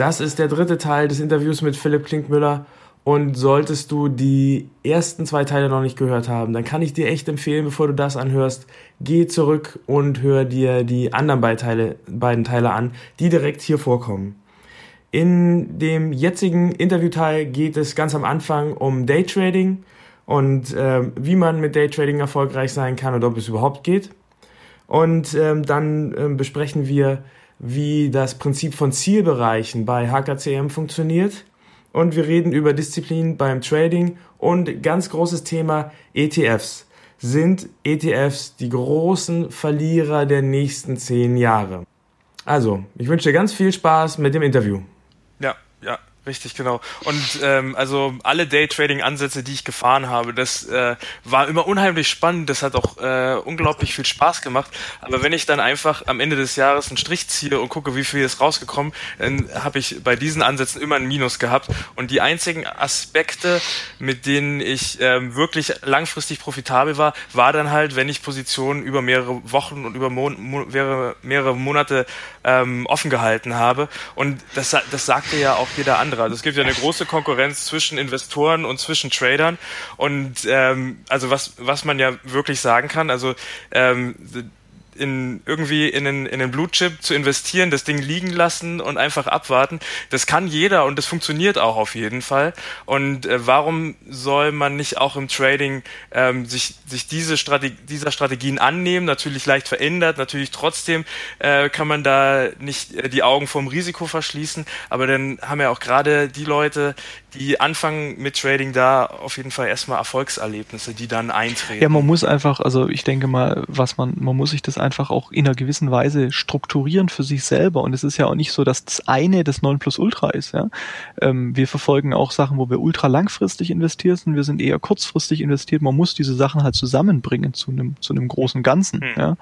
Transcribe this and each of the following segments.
Das ist der dritte Teil des Interviews mit Philipp Klinkmüller. Und solltest du die ersten zwei Teile noch nicht gehört haben, dann kann ich dir echt empfehlen, bevor du das anhörst, geh zurück und hör dir die anderen beiden Teile, an, die direkt hier vorkommen. In dem jetzigen Interviewteil geht es ganz am Anfang um Daytrading und äh, wie man mit Daytrading erfolgreich sein kann und ob es überhaupt geht. Und ähm, dann äh, besprechen wir, wie das Prinzip von Zielbereichen bei HKCM funktioniert. Und wir reden über Disziplin beim Trading und ganz großes Thema ETFs. Sind ETFs die großen Verlierer der nächsten zehn Jahre? Also, ich wünsche dir ganz viel Spaß mit dem Interview. Ja, Richtig, genau. Und ähm, also alle Daytrading-Ansätze, die ich gefahren habe, das äh, war immer unheimlich spannend. Das hat auch äh, unglaublich viel Spaß gemacht. Aber wenn ich dann einfach am Ende des Jahres einen Strich ziehe und gucke, wie viel ist rausgekommen, dann habe ich bei diesen Ansätzen immer ein Minus gehabt. Und die einzigen Aspekte, mit denen ich ähm, wirklich langfristig profitabel war, war dann halt, wenn ich Positionen über mehrere Wochen und über Mon mehrere, mehrere Monate ähm, offen gehalten habe. Und das, das sagte ja auch jeder an andere. Also es gibt ja eine große Konkurrenz zwischen Investoren und zwischen Tradern. Und ähm, also was, was man ja wirklich sagen kann, also ähm, in irgendwie in einen, in einen Blue Chip zu investieren, das Ding liegen lassen und einfach abwarten. Das kann jeder und das funktioniert auch auf jeden Fall. Und äh, warum soll man nicht auch im Trading ähm, sich, sich diese Strategie, dieser Strategien annehmen? Natürlich leicht verändert, natürlich trotzdem äh, kann man da nicht äh, die Augen vom Risiko verschließen. Aber dann haben ja auch gerade die Leute, die anfangen mit Trading da auf jeden Fall erstmal Erfolgserlebnisse, die dann eintreten. Ja, man muss einfach, also ich denke mal, was man, man muss sich das einfach auch in einer gewissen Weise strukturieren für sich selber. Und es ist ja auch nicht so, dass das eine das Nonplusultra ist. Ja? Ähm, wir verfolgen auch Sachen, wo wir ultra langfristig investiert sind. Wir sind eher kurzfristig investiert. Man muss diese Sachen halt zusammenbringen zu einem zu einem großen Ganzen. Hm. Ja?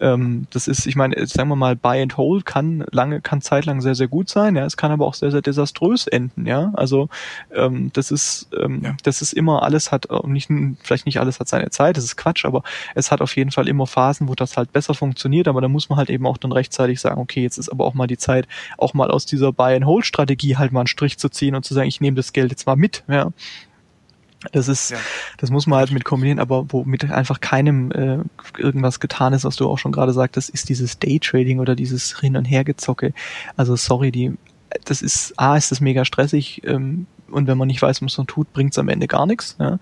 Ähm, das ist, ich meine, sagen wir mal, Buy and Hold kann lange, kann zeitlang sehr sehr gut sein. Ja, es kann aber auch sehr sehr desaströs enden. Ja, also ähm, das ist, ähm, ja. das ist immer alles hat nicht vielleicht nicht alles hat seine Zeit. Das ist Quatsch, aber es hat auf jeden Fall immer Phasen, wo das halt besser funktioniert. Aber da muss man halt eben auch dann rechtzeitig sagen, okay, jetzt ist aber auch mal die Zeit, auch mal aus dieser Buy and Hold Strategie halt mal einen Strich zu ziehen und zu sagen, ich nehme das Geld jetzt mal mit. Ja, das ist, ja. das muss man halt mit kombinieren, aber womit einfach keinem äh, irgendwas getan ist, was du auch schon gerade sagtest, ist dieses Daytrading oder dieses Hin- und Hergezocke. Also sorry, die, das ist, A, ist das mega stressig ähm, und wenn man nicht weiß, was man tut, bringt es am Ende gar nichts. Ja?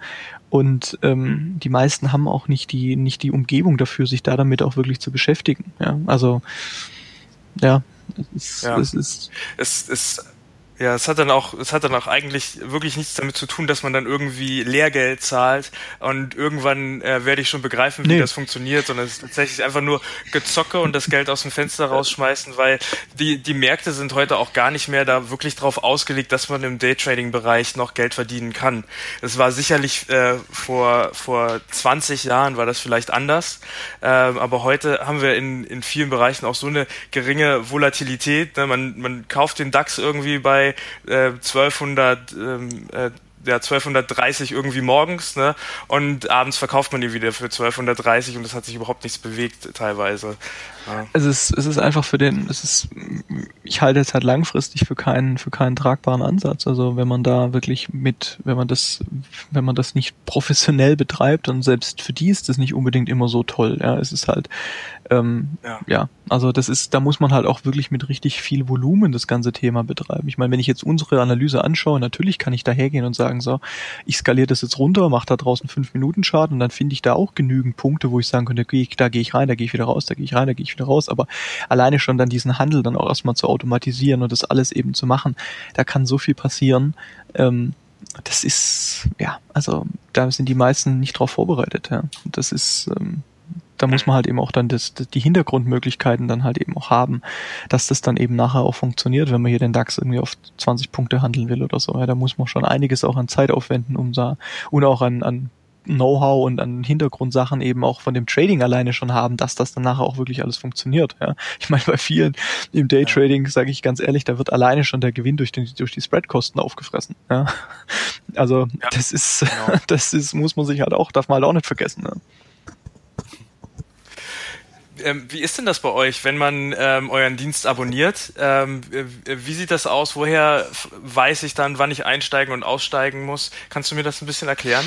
Und ähm, mhm. die meisten haben auch nicht die, nicht die Umgebung dafür, sich da damit auch wirklich zu beschäftigen. Ja? Also ja, es ja. es ist es ist ja, es hat dann auch, es hat dann auch eigentlich wirklich nichts damit zu tun, dass man dann irgendwie Lehrgeld zahlt und irgendwann äh, werde ich schon begreifen, wie nee. das funktioniert, sondern es ist tatsächlich einfach nur Gezocke und das Geld aus dem Fenster rausschmeißen, weil die, die Märkte sind heute auch gar nicht mehr da wirklich drauf ausgelegt, dass man im Daytrading-Bereich noch Geld verdienen kann. Es war sicherlich äh, vor, vor 20 Jahren war das vielleicht anders, äh, aber heute haben wir in, in vielen Bereichen auch so eine geringe Volatilität. Ne? Man, man kauft den DAX irgendwie bei äh, 1200 ähm, äh, ja, 1230 irgendwie morgens, ne? Und abends verkauft man die wieder für 1230 und es hat sich überhaupt nichts bewegt teilweise. Ja. Es ist, es ist einfach für den, es ist, ich halte es halt langfristig für keinen, für keinen tragbaren Ansatz. Also wenn man da wirklich mit, wenn man das, wenn man das nicht professionell betreibt und selbst für die ist das nicht unbedingt immer so toll. Ja, es ist halt, ähm, ja. ja, also das ist, da muss man halt auch wirklich mit richtig viel Volumen das ganze Thema betreiben. Ich meine, wenn ich jetzt unsere Analyse anschaue, natürlich kann ich da hergehen und sagen, so, ich skaliere das jetzt runter, mache da draußen fünf Minuten Schaden und dann finde ich da auch genügend Punkte, wo ich sagen könnte, da gehe ich rein, da gehe ich wieder raus, da gehe ich rein, da gehe ich wieder raus. Aber alleine schon dann diesen Handel dann auch erstmal zu automatisieren und das alles eben zu machen, da kann so viel passieren. Ähm, das ist, ja, also da sind die meisten nicht drauf vorbereitet. Ja. Das ist, ähm, da muss man halt eben auch dann das, die Hintergrundmöglichkeiten dann halt eben auch haben, dass das dann eben nachher auch funktioniert, wenn man hier den DAX irgendwie auf 20 Punkte handeln will oder so. Ja, da muss man schon einiges auch an Zeit aufwenden, um da und auch an, an Know-how und an Hintergrundsachen eben auch von dem Trading alleine schon haben, dass das dann nachher auch wirklich alles funktioniert. Ja. Ich meine, bei vielen im Daytrading, sage ich ganz ehrlich, da wird alleine schon der Gewinn durch, den, durch die Spreadkosten aufgefressen. Ja. Also ja, das ist, genau. das ist, muss man sich halt auch, darf man halt auch nicht vergessen. Ne? Wie ist denn das bei euch, wenn man ähm, euren Dienst abonniert? Ähm, wie sieht das aus? Woher weiß ich dann, wann ich einsteigen und aussteigen muss? Kannst du mir das ein bisschen erklären?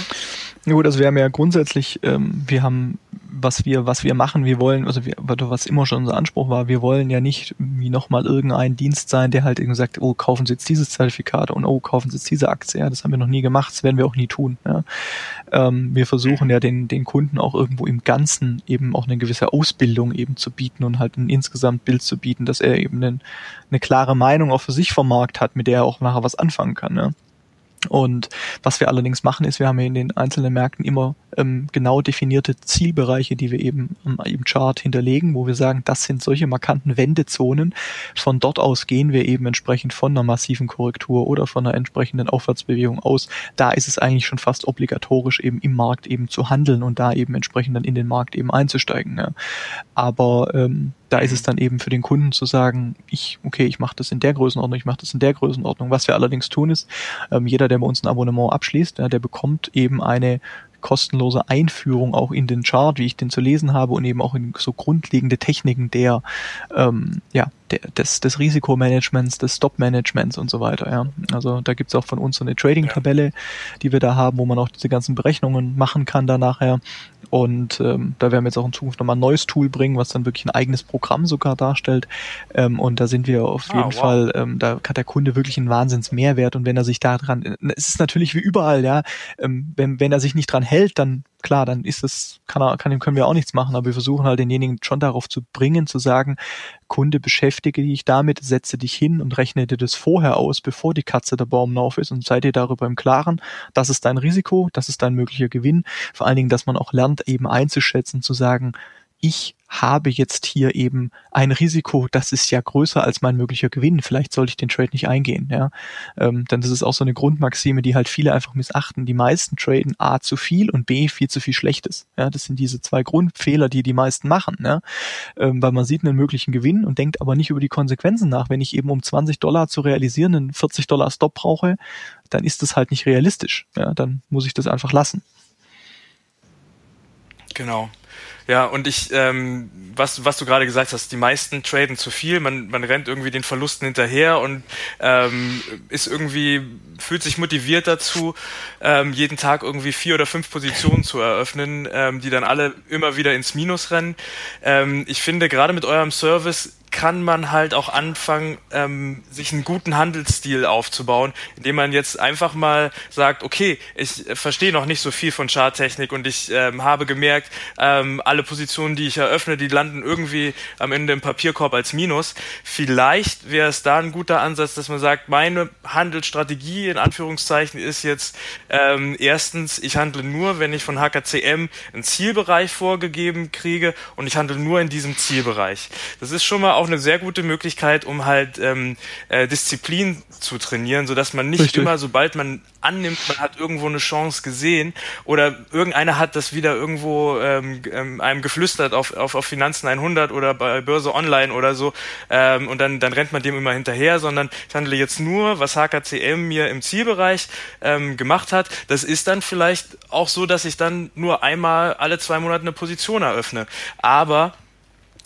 Ja gut, also wir haben ja grundsätzlich, ähm, wir haben was wir, was wir machen, wir wollen, also wir, was immer schon unser Anspruch war, wir wollen ja nicht wie nochmal irgendein Dienst sein, der halt irgendwie sagt, oh, kaufen Sie jetzt dieses Zertifikat und oh, kaufen Sie jetzt diese Aktie. Ja, das haben wir noch nie gemacht, das werden wir auch nie tun. Ja. Ähm, wir versuchen ja den, den Kunden auch irgendwo im Ganzen eben auch eine gewisse Ausbildung eben zu bieten und halt ein insgesamt Bild zu bieten, dass er eben einen, eine klare Meinung auch für sich vom Markt hat, mit der er auch nachher was anfangen kann. Ja. Und was wir allerdings machen, ist, wir haben in den einzelnen Märkten immer ähm, genau definierte Zielbereiche, die wir eben ähm, im Chart hinterlegen, wo wir sagen, das sind solche markanten Wendezonen. Von dort aus gehen wir eben entsprechend von einer massiven Korrektur oder von einer entsprechenden Aufwärtsbewegung aus. Da ist es eigentlich schon fast obligatorisch, eben im Markt eben zu handeln und da eben entsprechend dann in den Markt eben einzusteigen. Ja. Aber ähm, da ist es dann eben für den Kunden zu sagen, ich, okay, ich mache das in der Größenordnung, ich mache das in der Größenordnung. Was wir allerdings tun ist, ähm, jeder, der bei uns ein Abonnement abschließt, ja, der bekommt eben eine kostenlose Einführung auch in den Chart, wie ich den zu lesen habe und eben auch in so grundlegende Techniken der, ähm, ja, der, des, des Risikomanagements, des Stop-Managements und so weiter. Ja. Also da gibt's auch von uns so eine Trading-Tabelle, die wir da haben, wo man auch diese ganzen Berechnungen machen kann da nachher. Und ähm, da werden wir jetzt auch in Zukunft nochmal ein neues Tool bringen, was dann wirklich ein eigenes Programm sogar darstellt. Ähm, und da sind wir auf ah, jeden wow. Fall, ähm, da hat der Kunde wirklich einen Wahnsinns-Mehrwert. Und wenn er sich da dran, es ist natürlich wie überall, ja, ähm, wenn, wenn er sich nicht dran hält, dann klar, dann ist es, kann kann, können wir auch nichts machen, aber wir versuchen halt denjenigen schon darauf zu bringen, zu sagen, Kunde, beschäftige dich damit, setze dich hin und rechne dir das vorher aus, bevor die Katze der Baum auf ist und sei dir darüber im Klaren, das ist dein Risiko, das ist dein möglicher Gewinn. Vor allen Dingen, dass man auch lernt, eben einzuschätzen, zu sagen, ich habe jetzt hier eben ein Risiko, das ist ja größer als mein möglicher Gewinn. Vielleicht sollte ich den Trade nicht eingehen. Ja? Ähm, denn das ist auch so eine Grundmaxime, die halt viele einfach missachten. Die meisten traden A zu viel und B viel zu viel Schlechtes. Ja? Das sind diese zwei Grundfehler, die die meisten machen. Ja? Ähm, weil man sieht einen möglichen Gewinn und denkt aber nicht über die Konsequenzen nach. Wenn ich eben um 20 Dollar zu realisieren einen 40 Dollar Stop brauche, dann ist das halt nicht realistisch. Ja? Dann muss ich das einfach lassen. Genau. Ja, und ich, ähm, was, was du gerade gesagt hast, die meisten traden zu viel, man, man rennt irgendwie den Verlusten hinterher und ähm, ist irgendwie, fühlt sich motiviert dazu, ähm, jeden Tag irgendwie vier oder fünf Positionen zu eröffnen, ähm, die dann alle immer wieder ins Minus rennen. Ähm, ich finde, gerade mit eurem Service kann man halt auch anfangen, ähm, sich einen guten Handelsstil aufzubauen, indem man jetzt einfach mal sagt, okay, ich verstehe noch nicht so viel von Charttechnik und ich ähm, habe gemerkt, ähm, alle Positionen, die ich eröffne, die landen irgendwie am Ende im Papierkorb als Minus. Vielleicht wäre es da ein guter Ansatz, dass man sagt, meine Handelsstrategie in Anführungszeichen ist jetzt ähm, erstens, ich handle nur, wenn ich von HKCM einen Zielbereich vorgegeben kriege und ich handle nur in diesem Zielbereich. Das ist schon mal auch eine sehr gute Möglichkeit, um halt ähm, äh, Disziplin zu trainieren, so dass man nicht Richtig. immer, sobald man annimmt, man hat irgendwo eine Chance gesehen oder irgendeiner hat das wieder irgendwo ähm, ähm einem geflüstert auf, auf, auf Finanzen 100 oder bei Börse Online oder so ähm, und dann, dann rennt man dem immer hinterher, sondern ich handle jetzt nur, was HKCM mir im Zielbereich ähm, gemacht hat. Das ist dann vielleicht auch so, dass ich dann nur einmal alle zwei Monate eine Position eröffne. Aber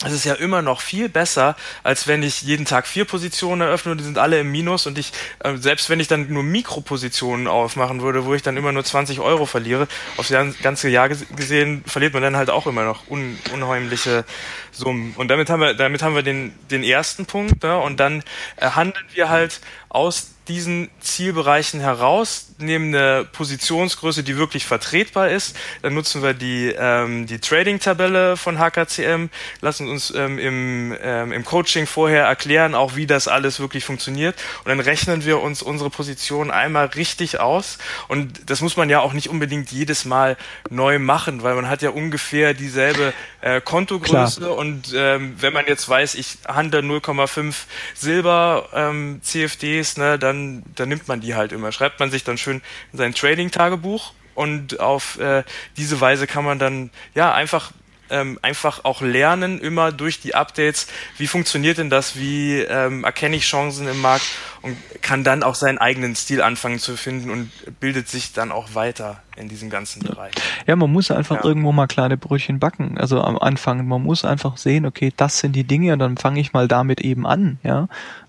es ist ja immer noch viel besser, als wenn ich jeden Tag vier Positionen eröffne und die sind alle im Minus und ich, äh, selbst wenn ich dann nur Mikropositionen aufmachen würde, wo ich dann immer nur 20 Euro verliere, aufs ganze Jahr gesehen, verliert man dann halt auch immer noch un unheimliche Summen. Und damit haben wir, damit haben wir den, den ersten Punkt, ne? und dann äh, handeln wir halt aus diesen Zielbereichen heraus, nehmen eine Positionsgröße, die wirklich vertretbar ist. Dann nutzen wir die, ähm, die Trading-Tabelle von HKCM, lassen uns ähm, im, ähm, im Coaching vorher erklären, auch wie das alles wirklich funktioniert. Und dann rechnen wir uns unsere Position einmal richtig aus. Und das muss man ja auch nicht unbedingt jedes Mal neu machen, weil man hat ja ungefähr dieselbe äh, Kontogröße. Klar. Und ähm, wenn man jetzt weiß, ich handle 0,5 Silber ähm, CFDs, ne, dann dann, nimmt man die halt immer. Schreibt man sich dann schön in sein Trading-Tagebuch und auf äh, diese Weise kann man dann ja einfach ähm, einfach auch lernen, immer durch die Updates, wie funktioniert denn das, wie ähm, erkenne ich Chancen im Markt und kann dann auch seinen eigenen Stil anfangen zu finden und bildet sich dann auch weiter in diesem ganzen Bereich. Ja, man muss einfach ja. irgendwo mal kleine Brötchen backen, also am Anfang. Man muss einfach sehen, okay, das sind die Dinge und dann fange ich mal damit eben an, ja.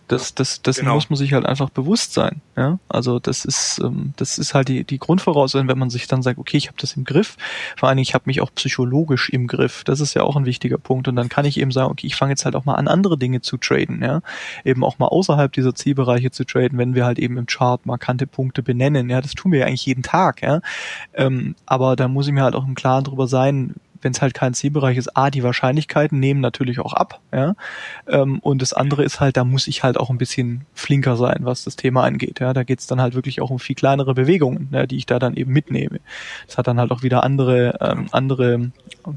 Das, das, das genau. muss man sich halt einfach bewusst sein. Ja? Also das ist, ähm, das ist halt die, die Grundvoraussetzung, wenn man sich dann sagt, okay, ich habe das im Griff. Vor allen Dingen, ich habe mich auch psychologisch im Griff. Das ist ja auch ein wichtiger Punkt. Und dann kann ich eben sagen, okay, ich fange jetzt halt auch mal an, andere Dinge zu traden. Ja? Eben auch mal außerhalb dieser Zielbereiche zu traden, wenn wir halt eben im Chart markante Punkte benennen. Ja, das tun wir ja eigentlich jeden Tag. Ja? Ähm, aber da muss ich mir halt auch im Klaren drüber sein, wenn es halt kein Zielbereich ist, A, die Wahrscheinlichkeiten nehmen natürlich auch ab, ja. Ähm, und das andere ist halt, da muss ich halt auch ein bisschen flinker sein, was das Thema angeht. Ja, da geht's dann halt wirklich auch um viel kleinere Bewegungen, ja, die ich da dann eben mitnehme. Das hat dann halt auch wieder andere, ähm, andere,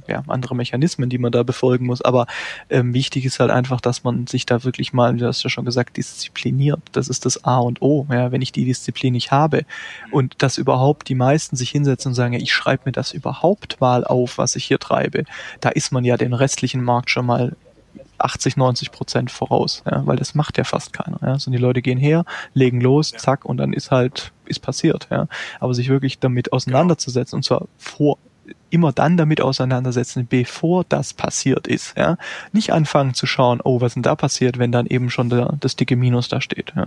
ja, andere Mechanismen, die man da befolgen muss. Aber ähm, wichtig ist halt einfach, dass man sich da wirklich mal, du hast ja schon gesagt, diszipliniert. Das ist das A und O. Ja, wenn ich die Disziplin nicht habe und dass überhaupt die meisten sich hinsetzen und sagen, ja, ich schreibe mir das überhaupt mal auf, was ich hier treibe, da ist man ja den restlichen Markt schon mal 80, 90 Prozent voraus, ja, weil das macht ja fast keiner. Ja. Also die Leute gehen her, legen los, ja. zack, und dann ist halt, ist passiert. Ja. Aber sich wirklich damit auseinanderzusetzen, und zwar vor immer dann damit auseinandersetzen, bevor das passiert ist. Ja. Nicht anfangen zu schauen, oh, was denn da passiert, wenn dann eben schon der, das dicke Minus da steht. Ja.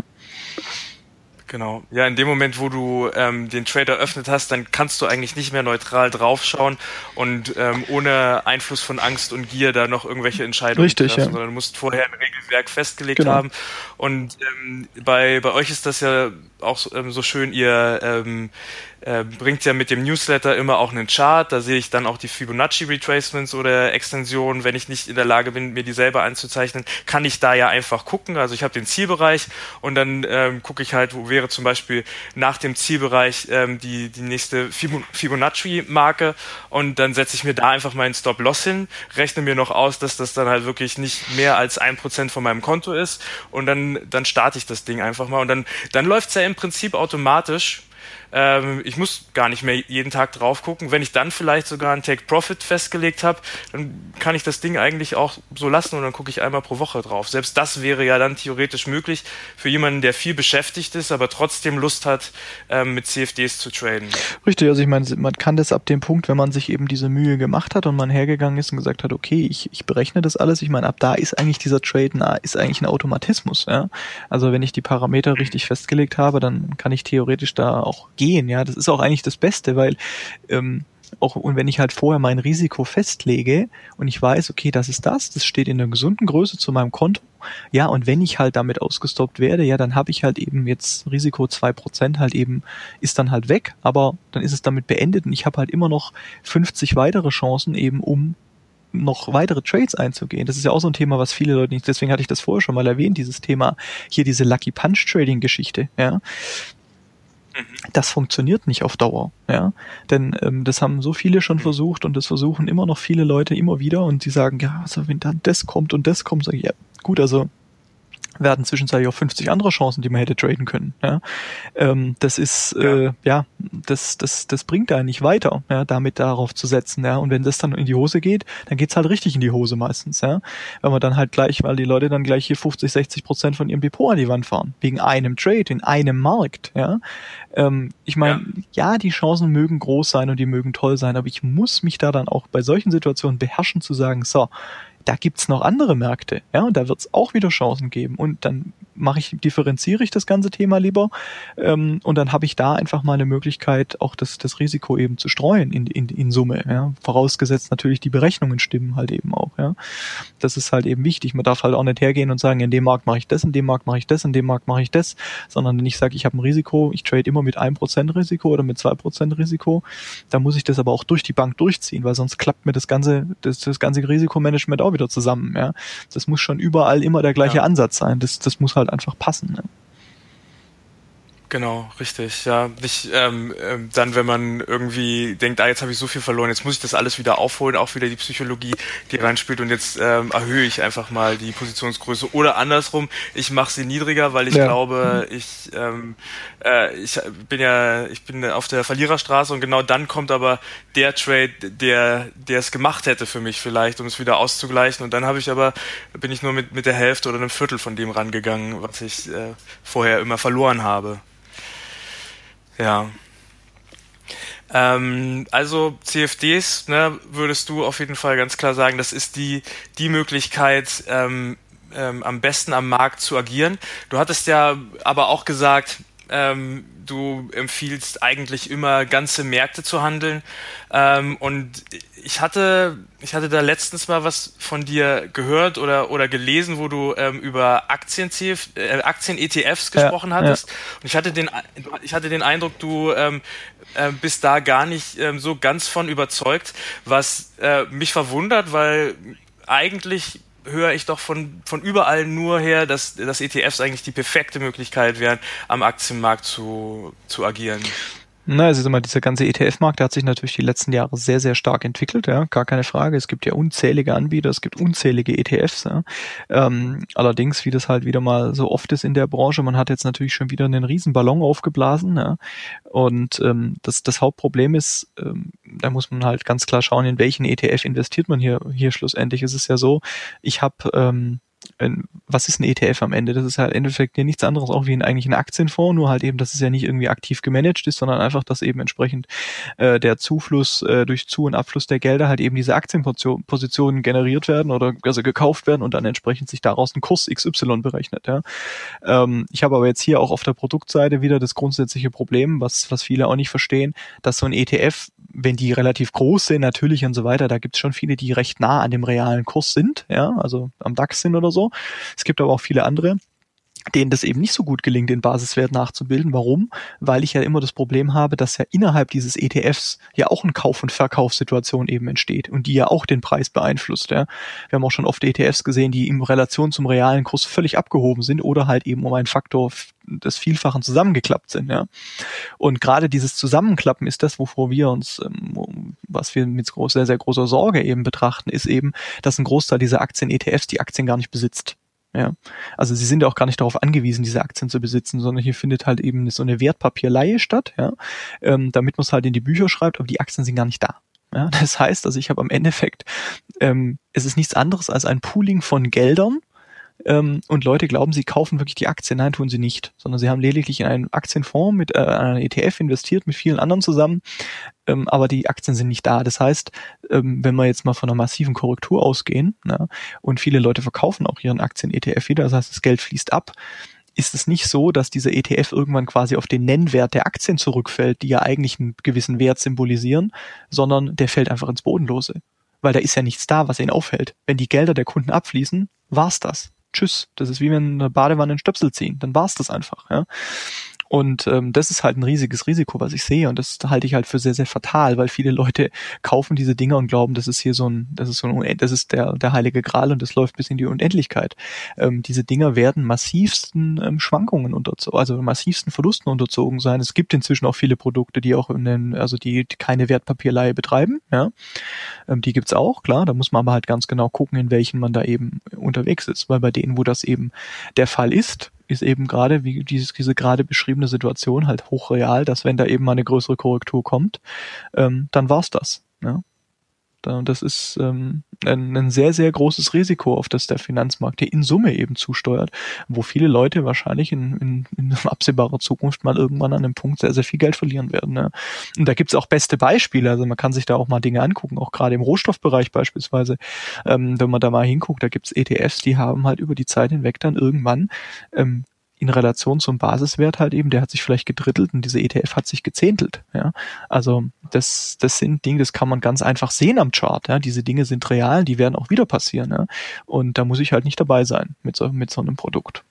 Genau. Ja, in dem Moment, wo du ähm, den Trade eröffnet hast, dann kannst du eigentlich nicht mehr neutral draufschauen und ähm, ohne Einfluss von Angst und Gier da noch irgendwelche Entscheidungen Richtig, treffen, ja. sondern du musst vorher ein Regelwerk festgelegt genau. haben. Und ähm, bei, bei euch ist das ja auch so, ähm, so schön, ihr ähm, äh, bringt ja mit dem Newsletter immer auch einen Chart. Da sehe ich dann auch die Fibonacci Retracements oder Extensionen. Wenn ich nicht in der Lage bin, mir die selber anzuzeichnen, kann ich da ja einfach gucken. Also ich habe den Zielbereich und dann ähm, gucke ich halt, wo wäre zum Beispiel nach dem Zielbereich ähm, die, die nächste Fibonacci-Marke und dann setze ich mir da einfach meinen Stop-Loss hin, rechne mir noch aus, dass das dann halt wirklich nicht mehr als ein Prozent von meinem Konto ist und dann, dann starte ich das Ding einfach mal und dann, dann läuft es ja im Prinzip automatisch ähm, ich muss gar nicht mehr jeden Tag drauf gucken. Wenn ich dann vielleicht sogar einen Take Profit festgelegt habe, dann kann ich das Ding eigentlich auch so lassen und dann gucke ich einmal pro Woche drauf. Selbst das wäre ja dann theoretisch möglich für jemanden, der viel beschäftigt ist, aber trotzdem Lust hat, ähm, mit CFDs zu traden. Richtig, also ich meine, man kann das ab dem Punkt, wenn man sich eben diese Mühe gemacht hat und man hergegangen ist und gesagt hat, okay, ich, ich berechne das alles, ich meine, ab da ist eigentlich dieser Trade ist eigentlich ein Automatismus. Ja? Also wenn ich die Parameter richtig festgelegt habe, dann kann ich theoretisch da auch gehen gehen. Ja, das ist auch eigentlich das Beste, weil ähm, auch und wenn ich halt vorher mein Risiko festlege und ich weiß, okay, das ist das, das steht in einer gesunden Größe zu meinem Konto, ja, und wenn ich halt damit ausgestoppt werde, ja, dann habe ich halt eben jetzt Risiko zwei Prozent halt eben, ist dann halt weg, aber dann ist es damit beendet und ich habe halt immer noch 50 weitere Chancen eben, um noch weitere Trades einzugehen. Das ist ja auch so ein Thema, was viele Leute nicht, deswegen hatte ich das vorher schon mal erwähnt, dieses Thema, hier diese Lucky Punch Trading Geschichte, ja. Das funktioniert nicht auf Dauer, ja. Denn ähm, das haben so viele schon versucht und das versuchen immer noch viele Leute immer wieder und sie sagen, ja, also wenn dann das kommt und das kommt, sage ich, ja, gut, also werden zwischenzeitlich auch 50 andere Chancen, die man hätte traden können. Ja? Ähm, das ist ja. Äh, ja, das das das bringt da nicht weiter, ja, damit darauf zu setzen. Ja, und wenn das dann in die Hose geht, dann geht's halt richtig in die Hose meistens. Ja, wenn man dann halt gleich, weil die Leute dann gleich hier 50, 60 Prozent von ihrem Depot an die Wand fahren wegen einem Trade in einem Markt. Ja, ähm, ich meine, ja. ja, die Chancen mögen groß sein und die mögen toll sein, aber ich muss mich da dann auch bei solchen Situationen beherrschen zu sagen, so da gibt's noch andere Märkte, ja, und da wird's auch wieder Chancen geben. Und dann mache ich, differenziere ich das ganze Thema lieber ähm, und dann habe ich da einfach mal eine Möglichkeit, auch das, das Risiko eben zu streuen in, in, in Summe. Ja? Vorausgesetzt natürlich die Berechnungen stimmen halt eben auch. Ja? Das ist halt eben wichtig. Man darf halt auch nicht hergehen und sagen, in dem Markt mache ich das, in dem Markt mache ich das, in dem Markt mache ich das, sondern wenn ich sage, ich habe ein Risiko, ich trade immer mit einem Prozent Risiko oder mit zwei Prozent Risiko, dann muss ich das aber auch durch die Bank durchziehen, weil sonst klappt mir das ganze, das, das ganze Risikomanagement auch wieder zusammen. Ja? Das muss schon überall immer der gleiche ja. Ansatz sein. Das, das muss halt einfach passen. Ne? Genau, richtig. Ja, nicht ähm, ähm, dann, wenn man irgendwie denkt, ah, jetzt habe ich so viel verloren, jetzt muss ich das alles wieder aufholen, auch wieder die Psychologie, die reinspielt und jetzt ähm, erhöhe ich einfach mal die Positionsgröße oder andersrum, ich mache sie niedriger, weil ich ja. glaube, ich ähm, äh, ich bin ja, ich bin auf der Verliererstraße und genau dann kommt aber der Trade, der der es gemacht hätte für mich vielleicht, um es wieder auszugleichen und dann habe ich aber bin ich nur mit mit der Hälfte oder einem Viertel von dem rangegangen, was ich äh, vorher immer verloren habe. Ja. Ähm, also CFDs, ne, würdest du auf jeden Fall ganz klar sagen, das ist die, die Möglichkeit, ähm, ähm, am besten am Markt zu agieren. Du hattest ja aber auch gesagt, ähm, du empfiehlst eigentlich immer ganze Märkte zu handeln. Ähm, und ich hatte, ich hatte da letztens mal was von dir gehört oder, oder gelesen, wo du ähm, über Aktien, äh, Aktien-ETFs gesprochen ja, hattest. Ja. Und ich hatte den, ich hatte den Eindruck, du ähm, äh, bist da gar nicht ähm, so ganz von überzeugt, was äh, mich verwundert, weil eigentlich höre ich doch von, von überall nur her, dass, dass ETFs eigentlich die perfekte Möglichkeit wären, am Aktienmarkt zu, zu agieren. Na, also mal, dieser ganze ETF-Markt, der hat sich natürlich die letzten Jahre sehr, sehr stark entwickelt, ja, gar keine Frage. Es gibt ja unzählige Anbieter, es gibt unzählige ETFs. Ja. Ähm, allerdings, wie das halt wieder mal so oft ist in der Branche, man hat jetzt natürlich schon wieder einen riesen Ballon aufgeblasen. Ja. Und ähm, das, das Hauptproblem ist, ähm, da muss man halt ganz klar schauen, in welchen ETF investiert man hier. Hier schlussendlich ist es ja so, ich habe ähm, was ist ein ETF am Ende? Das ist halt im Endeffekt nichts anderes auch wie ein, eigentlich ein Aktienfonds, nur halt eben, dass es ja nicht irgendwie aktiv gemanagt ist, sondern einfach, dass eben entsprechend äh, der Zufluss äh, durch Zu- und Abfluss der Gelder halt eben diese Aktienpositionen generiert werden oder also gekauft werden und dann entsprechend sich daraus ein Kurs XY berechnet. Ja. Ähm, ich habe aber jetzt hier auch auf der Produktseite wieder das grundsätzliche Problem, was, was viele auch nicht verstehen, dass so ein ETF wenn die relativ groß sind, natürlich und so weiter, da gibt es schon viele, die recht nah an dem realen Kurs sind, ja, also am DAX sind oder so. Es gibt aber auch viele andere, denen das eben nicht so gut gelingt, den Basiswert nachzubilden. Warum? Weil ich ja immer das Problem habe, dass ja innerhalb dieses ETFs ja auch eine Kauf- und Verkaufssituation eben entsteht und die ja auch den Preis beeinflusst. Ja. Wir haben auch schon oft ETFs gesehen, die in Relation zum realen Kurs völlig abgehoben sind oder halt eben um einen Faktor des Vielfachen zusammengeklappt sind. Ja. Und gerade dieses Zusammenklappen ist das, wovor wir uns, ähm, was wir mit sehr, sehr großer Sorge eben betrachten, ist eben, dass ein Großteil dieser Aktien-ETFs die Aktien gar nicht besitzt. Ja. Also sie sind ja auch gar nicht darauf angewiesen, diese Aktien zu besitzen, sondern hier findet halt eben so eine Wertpapierleihe statt, ja, ähm, damit man es halt in die Bücher schreibt, aber die Aktien sind gar nicht da. Ja. Das heißt, also ich habe am Endeffekt, ähm, es ist nichts anderes als ein Pooling von Geldern, ähm, und Leute glauben, sie kaufen wirklich die Aktien. Nein, tun sie nicht, sondern sie haben lediglich in einen Aktienfonds mit äh, einer ETF investiert, mit vielen anderen zusammen, ähm, aber die Aktien sind nicht da. Das heißt, ähm, wenn wir jetzt mal von einer massiven Korrektur ausgehen na, und viele Leute verkaufen auch ihren Aktien-ETF wieder, das heißt, das Geld fließt ab, ist es nicht so, dass dieser ETF irgendwann quasi auf den Nennwert der Aktien zurückfällt, die ja eigentlich einen gewissen Wert symbolisieren, sondern der fällt einfach ins Bodenlose. Weil da ist ja nichts da, was ihn aufhält. Wenn die Gelder der Kunden abfließen, war's das tschüss. Das ist wie wenn eine Badewanne einen Stöpsel ziehen. Dann war's das einfach. Ja? Und ähm, das ist halt ein riesiges Risiko, was ich sehe. Und das halte ich halt für sehr, sehr fatal, weil viele Leute kaufen diese Dinger und glauben, das ist hier so ein, das ist so ein, das ist der, der heilige Gral und das läuft bis in die Unendlichkeit. Ähm, diese Dinger werden massivsten ähm, Schwankungen unterzogen, also massivsten Verlusten unterzogen sein. Es gibt inzwischen auch viele Produkte, die auch in den, also die, die keine Wertpapierleihe betreiben. Ja, ähm, die gibt's auch, klar. Da muss man aber halt ganz genau gucken, in welchen man da eben unterwegs ist, weil bei denen, wo das eben der Fall ist, ist eben gerade, wie dieses, diese gerade beschriebene Situation halt hochreal, dass wenn da eben mal eine größere Korrektur kommt, ähm, dann war's das. Ja? Und das ist ähm, ein, ein sehr, sehr großes Risiko, auf das der Finanzmarkt hier in Summe eben zusteuert, wo viele Leute wahrscheinlich in, in, in absehbarer Zukunft mal irgendwann an einem Punkt sehr, sehr viel Geld verlieren werden. Ne? Und da gibt's auch beste Beispiele. Also man kann sich da auch mal Dinge angucken, auch gerade im Rohstoffbereich beispielsweise. Ähm, wenn man da mal hinguckt, da gibt's ETFs, die haben halt über die Zeit hinweg dann irgendwann ähm, in Relation zum Basiswert halt eben, der hat sich vielleicht gedrittelt und diese ETF hat sich gezehntelt. Ja, also das, das sind Dinge, das kann man ganz einfach sehen am Chart. Ja, diese Dinge sind real, die werden auch wieder passieren. Ja? und da muss ich halt nicht dabei sein mit so mit so einem Produkt.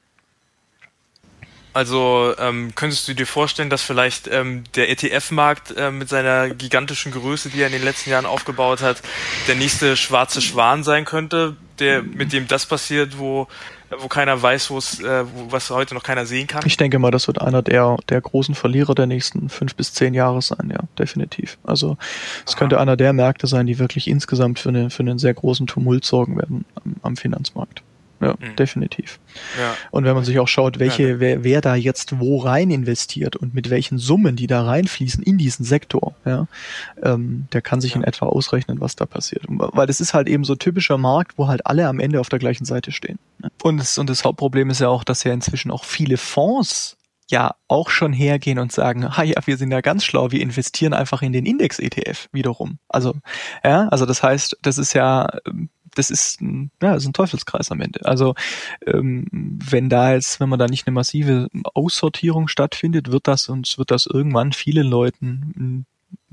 Also ähm, könntest du dir vorstellen, dass vielleicht ähm, der ETF-Markt äh, mit seiner gigantischen Größe, die er in den letzten Jahren aufgebaut hat, der nächste schwarze Schwan sein könnte, der mit dem das passiert, wo wo keiner weiß, wo es, äh, was heute noch keiner sehen kann? Ich denke mal, das wird einer der, der großen Verlierer der nächsten fünf bis zehn Jahre sein, ja, definitiv. Also es könnte einer der Märkte sein, die wirklich insgesamt für, eine, für einen sehr großen Tumult sorgen werden am, am Finanzmarkt. Ja, mhm. definitiv. Ja. Und wenn man sich auch schaut, welche, ja. wer, wer da jetzt wo rein investiert und mit welchen Summen, die da reinfließen in diesen Sektor, ja, ähm, der kann sich ja. in etwa ausrechnen, was da passiert. Weil es ist halt eben so typischer Markt, wo halt alle am Ende auf der gleichen Seite stehen. Ne? Und das, und das Hauptproblem ist ja auch, dass ja inzwischen auch viele Fonds ja auch schon hergehen und sagen, ah ja, wir sind ja ganz schlau, wir investieren einfach in den Index-ETF wiederum. Also, ja, also das heißt, das ist ja ähm, das ist, ein, ja, ist ein Teufelskreis am Ende. Also ähm, wenn da jetzt, wenn man da nicht eine massive Aussortierung stattfindet, wird das uns wird das irgendwann vielen Leuten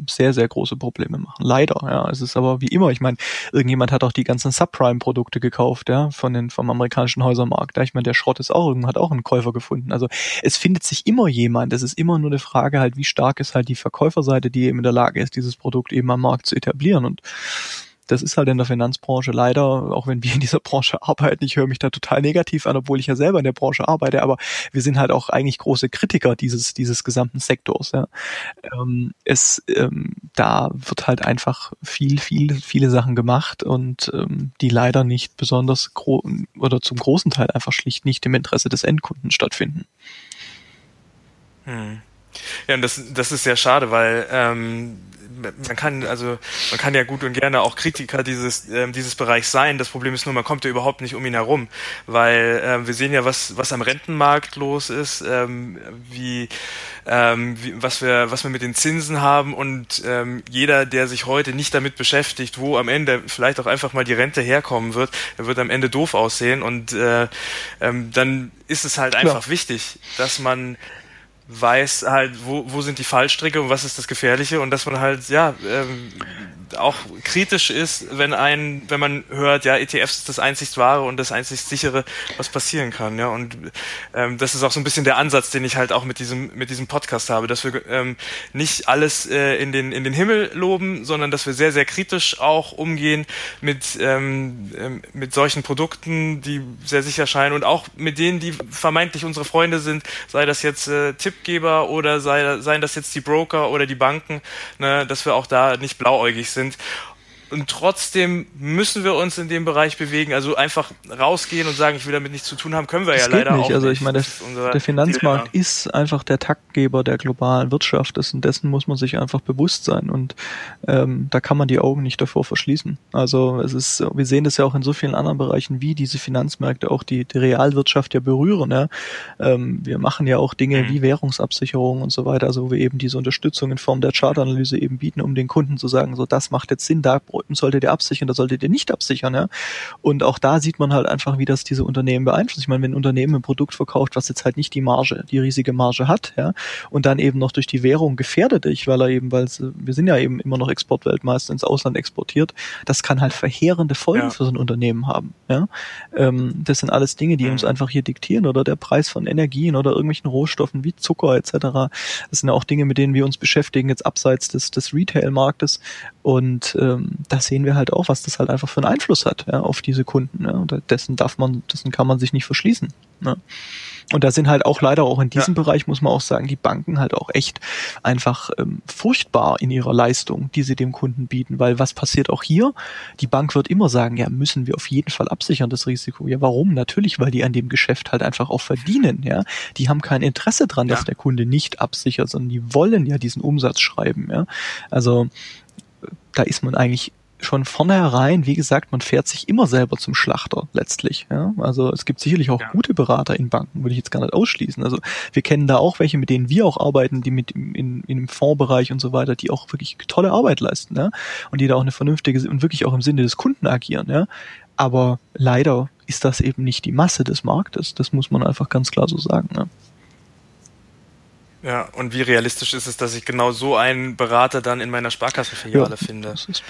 sehr, sehr große Probleme machen. Leider, ja. Es ist aber wie immer, ich meine, irgendjemand hat auch die ganzen Subprime-Produkte gekauft, ja, von den, vom amerikanischen Häusermarkt. Ja. Ich meine, der Schrott ist auch, hat auch einen Käufer gefunden. Also es findet sich immer jemand. Es ist immer nur eine Frage halt, wie stark ist halt die Verkäuferseite, die eben in der Lage ist, dieses Produkt eben am Markt zu etablieren. Und das ist halt in der Finanzbranche leider, auch wenn wir in dieser Branche arbeiten, ich höre mich da total negativ an, obwohl ich ja selber in der Branche arbeite, aber wir sind halt auch eigentlich große Kritiker dieses, dieses gesamten Sektors. Ja. Ähm, es, ähm, da wird halt einfach viel, viel, viele Sachen gemacht und ähm, die leider nicht besonders gro oder zum großen Teil einfach schlicht nicht im Interesse des Endkunden stattfinden. Hm. Ja, und das, das ist sehr schade, weil ähm, man kann, also man kann ja gut und gerne auch Kritiker dieses, ähm, dieses Bereichs sein. Das Problem ist nur, man kommt ja überhaupt nicht um ihn herum, weil ähm, wir sehen ja, was, was am Rentenmarkt los ist, ähm, wie, ähm, wie, was wir, was wir mit den Zinsen haben und ähm, jeder, der sich heute nicht damit beschäftigt, wo am Ende vielleicht auch einfach mal die Rente herkommen wird, der wird am Ende doof aussehen und äh, ähm, dann ist es halt einfach ja. wichtig, dass man weiß halt, wo, wo sind die Fallstricke und was ist das Gefährliche und dass man halt, ja, ähm, auch kritisch ist, wenn ein, wenn man hört, ja, ETFs ist das einzig wahre und das einzig sichere, was passieren kann, ja. Und ähm, das ist auch so ein bisschen der Ansatz, den ich halt auch mit diesem, mit diesem Podcast habe, dass wir ähm, nicht alles äh, in, den, in den Himmel loben, sondern dass wir sehr, sehr kritisch auch umgehen mit, ähm, ähm mit solchen Produkten, die sehr sicher scheinen und auch mit denen, die vermeintlich unsere Freunde sind, sei das jetzt äh, Tippgeber oder sei, seien das jetzt die Broker oder die Banken, ne, dass wir auch da nicht blauäugig sind. Und trotzdem müssen wir uns in dem Bereich bewegen. Also einfach rausgehen und sagen, ich will damit nichts zu tun haben, können wir das ja leider nicht. auch also nicht. ich meine, der, der Finanzmarkt Dilemma. ist einfach der Taktgeber der globalen Wirtschaft. Dessen, dessen muss man sich einfach bewusst sein. Und ähm, da kann man die Augen nicht davor verschließen. Also es ist, wir sehen das ja auch in so vielen anderen Bereichen, wie diese Finanzmärkte auch die, die Realwirtschaft ja berühren. Ja. Ähm, wir machen ja auch Dinge mhm. wie Währungsabsicherung und so weiter, also wo wir eben diese Unterstützung in Form der Chartanalyse eben bieten, um den Kunden zu sagen, so das macht jetzt Sinn, da solltet ihr absichern, da solltet ihr nicht absichern. Ja? Und auch da sieht man halt einfach, wie das diese Unternehmen beeinflusst. Ich meine, wenn ein Unternehmen ein Produkt verkauft, was jetzt halt nicht die Marge, die riesige Marge hat, ja, und dann eben noch durch die Währung gefährdet ist, weil er eben, weil wir sind ja eben immer noch Exportweltmeister ins Ausland exportiert, das kann halt verheerende Folgen ja. für so ein Unternehmen haben. Ja? Ähm, das sind alles Dinge, die mhm. uns einfach hier diktieren oder der Preis von Energien oder irgendwelchen Rohstoffen wie Zucker etc. Das sind ja auch Dinge, mit denen wir uns beschäftigen, jetzt abseits des, des Retail-Marktes. Und ähm, da sehen wir halt auch, was das halt einfach für einen Einfluss hat ja, auf diese Kunden. Ja. Und dessen darf man, dessen kann man sich nicht verschließen. Ja. Und da sind halt auch leider auch in diesem ja. Bereich, muss man auch sagen, die Banken halt auch echt einfach ähm, furchtbar in ihrer Leistung, die sie dem Kunden bieten. Weil was passiert auch hier? Die Bank wird immer sagen, ja, müssen wir auf jeden Fall absichern, das Risiko. Ja, warum? Natürlich, weil die an dem Geschäft halt einfach auch verdienen, ja. Die haben kein Interesse dran, ja. dass der Kunde nicht absichert, sondern die wollen ja diesen Umsatz schreiben, ja. Also da ist man eigentlich schon vornherein, wie gesagt, man fährt sich immer selber zum Schlachter letztlich. Ja? Also es gibt sicherlich auch ja. gute Berater in Banken, würde ich jetzt gar nicht ausschließen. Also wir kennen da auch welche, mit denen wir auch arbeiten, die mit in, in im Fondsbereich und so weiter, die auch wirklich tolle Arbeit leisten, ja? Und die da auch eine vernünftige und wirklich auch im Sinne des Kunden agieren, ja. Aber leider ist das eben nicht die Masse des Marktes. Das muss man einfach ganz klar so sagen. Ne? Ja, und wie realistisch ist es, dass ich genau so einen Berater dann in meiner Sparkassenfiliale ja, finde? Das ist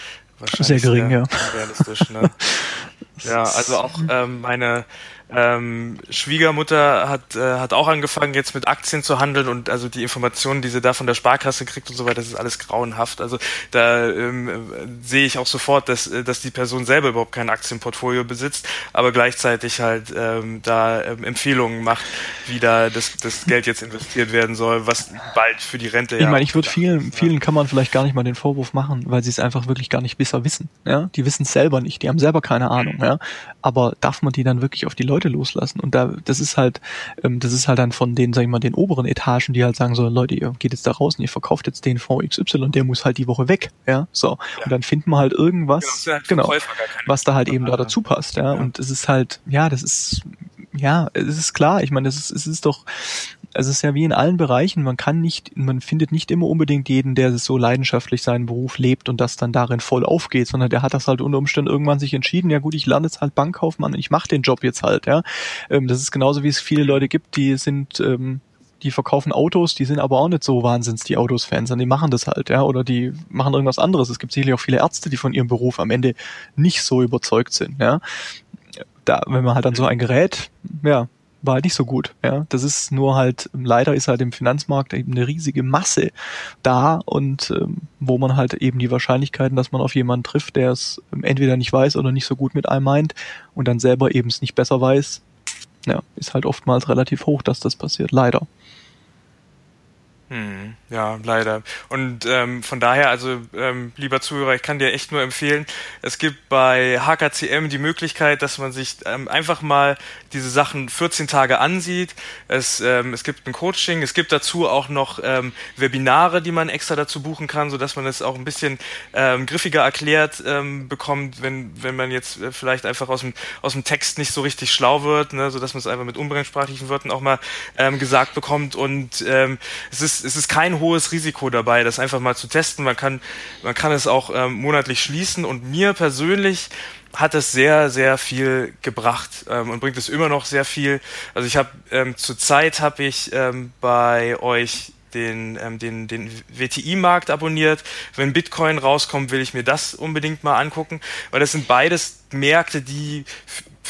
sehr gering, sehr ja. Realistisch, ne? ja, also auch ähm, meine ähm, Schwiegermutter hat, äh, hat auch angefangen, jetzt mit Aktien zu handeln und also die Informationen, die sie da von der Sparkasse kriegt und so weiter, das ist alles grauenhaft. Also da ähm, sehe ich auch sofort, dass, äh, dass die Person selber überhaupt kein Aktienportfolio besitzt, aber gleichzeitig halt ähm, da ähm, Empfehlungen macht, wie da das, das Geld jetzt investiert werden soll, was bald für die Rente Ich meine, ich würde vielen, vielen kann man vielleicht gar nicht mal den Vorwurf machen, weil sie es einfach wirklich gar nicht besser wissen. Ja? Die wissen es selber nicht, die haben selber keine Ahnung, ja. Aber darf man die dann wirklich auf die Leute Leute loslassen. Und da, das ist halt, ähm, das ist halt dann von den, sag ich mal, den oberen Etagen, die halt sagen so, Leute, ihr geht jetzt da raus und ihr verkauft jetzt den Fonds XY, der muss halt die Woche weg, ja, so. Ja. Und dann finden wir halt irgendwas, genau, halt genau was da halt eben da dazu passt, ja. ja. Und es ist halt, ja, das ist, ja, es ist klar, ich meine, es ist, es ist doch, es ist ja wie in allen Bereichen, man kann nicht, man findet nicht immer unbedingt jeden, der so leidenschaftlich seinen Beruf lebt und das dann darin voll aufgeht, sondern der hat das halt unter Umständen irgendwann sich entschieden, ja gut, ich lerne jetzt halt Bankkaufmann und ich mache den Job jetzt halt, ja. Ähm, das ist genauso wie es viele Leute gibt, die sind, ähm, die verkaufen Autos, die sind aber auch nicht so wahnsinns die Autos-Fans, sondern die machen das halt, ja, oder die machen irgendwas anderes. Es gibt sicherlich auch viele Ärzte, die von ihrem Beruf am Ende nicht so überzeugt sind, ja. Da, wenn man halt dann so ein Gerät, ja, war halt nicht so gut. Ja, das ist nur halt leider ist halt im Finanzmarkt eben eine riesige Masse da und ähm, wo man halt eben die Wahrscheinlichkeiten, dass man auf jemanden trifft, der es entweder nicht weiß oder nicht so gut mit einem meint und dann selber eben es nicht besser weiß, ja, ist halt oftmals relativ hoch, dass das passiert. Leider. Hm, ja, leider. Und ähm, von daher, also ähm, lieber Zuhörer, ich kann dir echt nur empfehlen, es gibt bei HKCM die Möglichkeit, dass man sich ähm, einfach mal diese Sachen 14 Tage ansieht. Es, ähm, es gibt ein Coaching, es gibt dazu auch noch ähm, Webinare, die man extra dazu buchen kann, so dass man es auch ein bisschen ähm, griffiger erklärt ähm, bekommt, wenn, wenn man jetzt äh, vielleicht einfach aus dem, aus dem Text nicht so richtig schlau wird, ne, so dass man es einfach mit umgangssprachlichen Wörtern auch mal ähm, gesagt bekommt. Und ähm, es ist es ist kein hohes Risiko dabei, das einfach mal zu testen. Man kann, man kann es auch ähm, monatlich schließen und mir persönlich hat es sehr, sehr viel gebracht ähm, und bringt es immer noch sehr viel. Also ich habe ähm, zurzeit habe ich ähm, bei euch den, ähm, den, den WTI-Markt abonniert. Wenn Bitcoin rauskommt, will ich mir das unbedingt mal angucken, weil das sind beides Märkte, die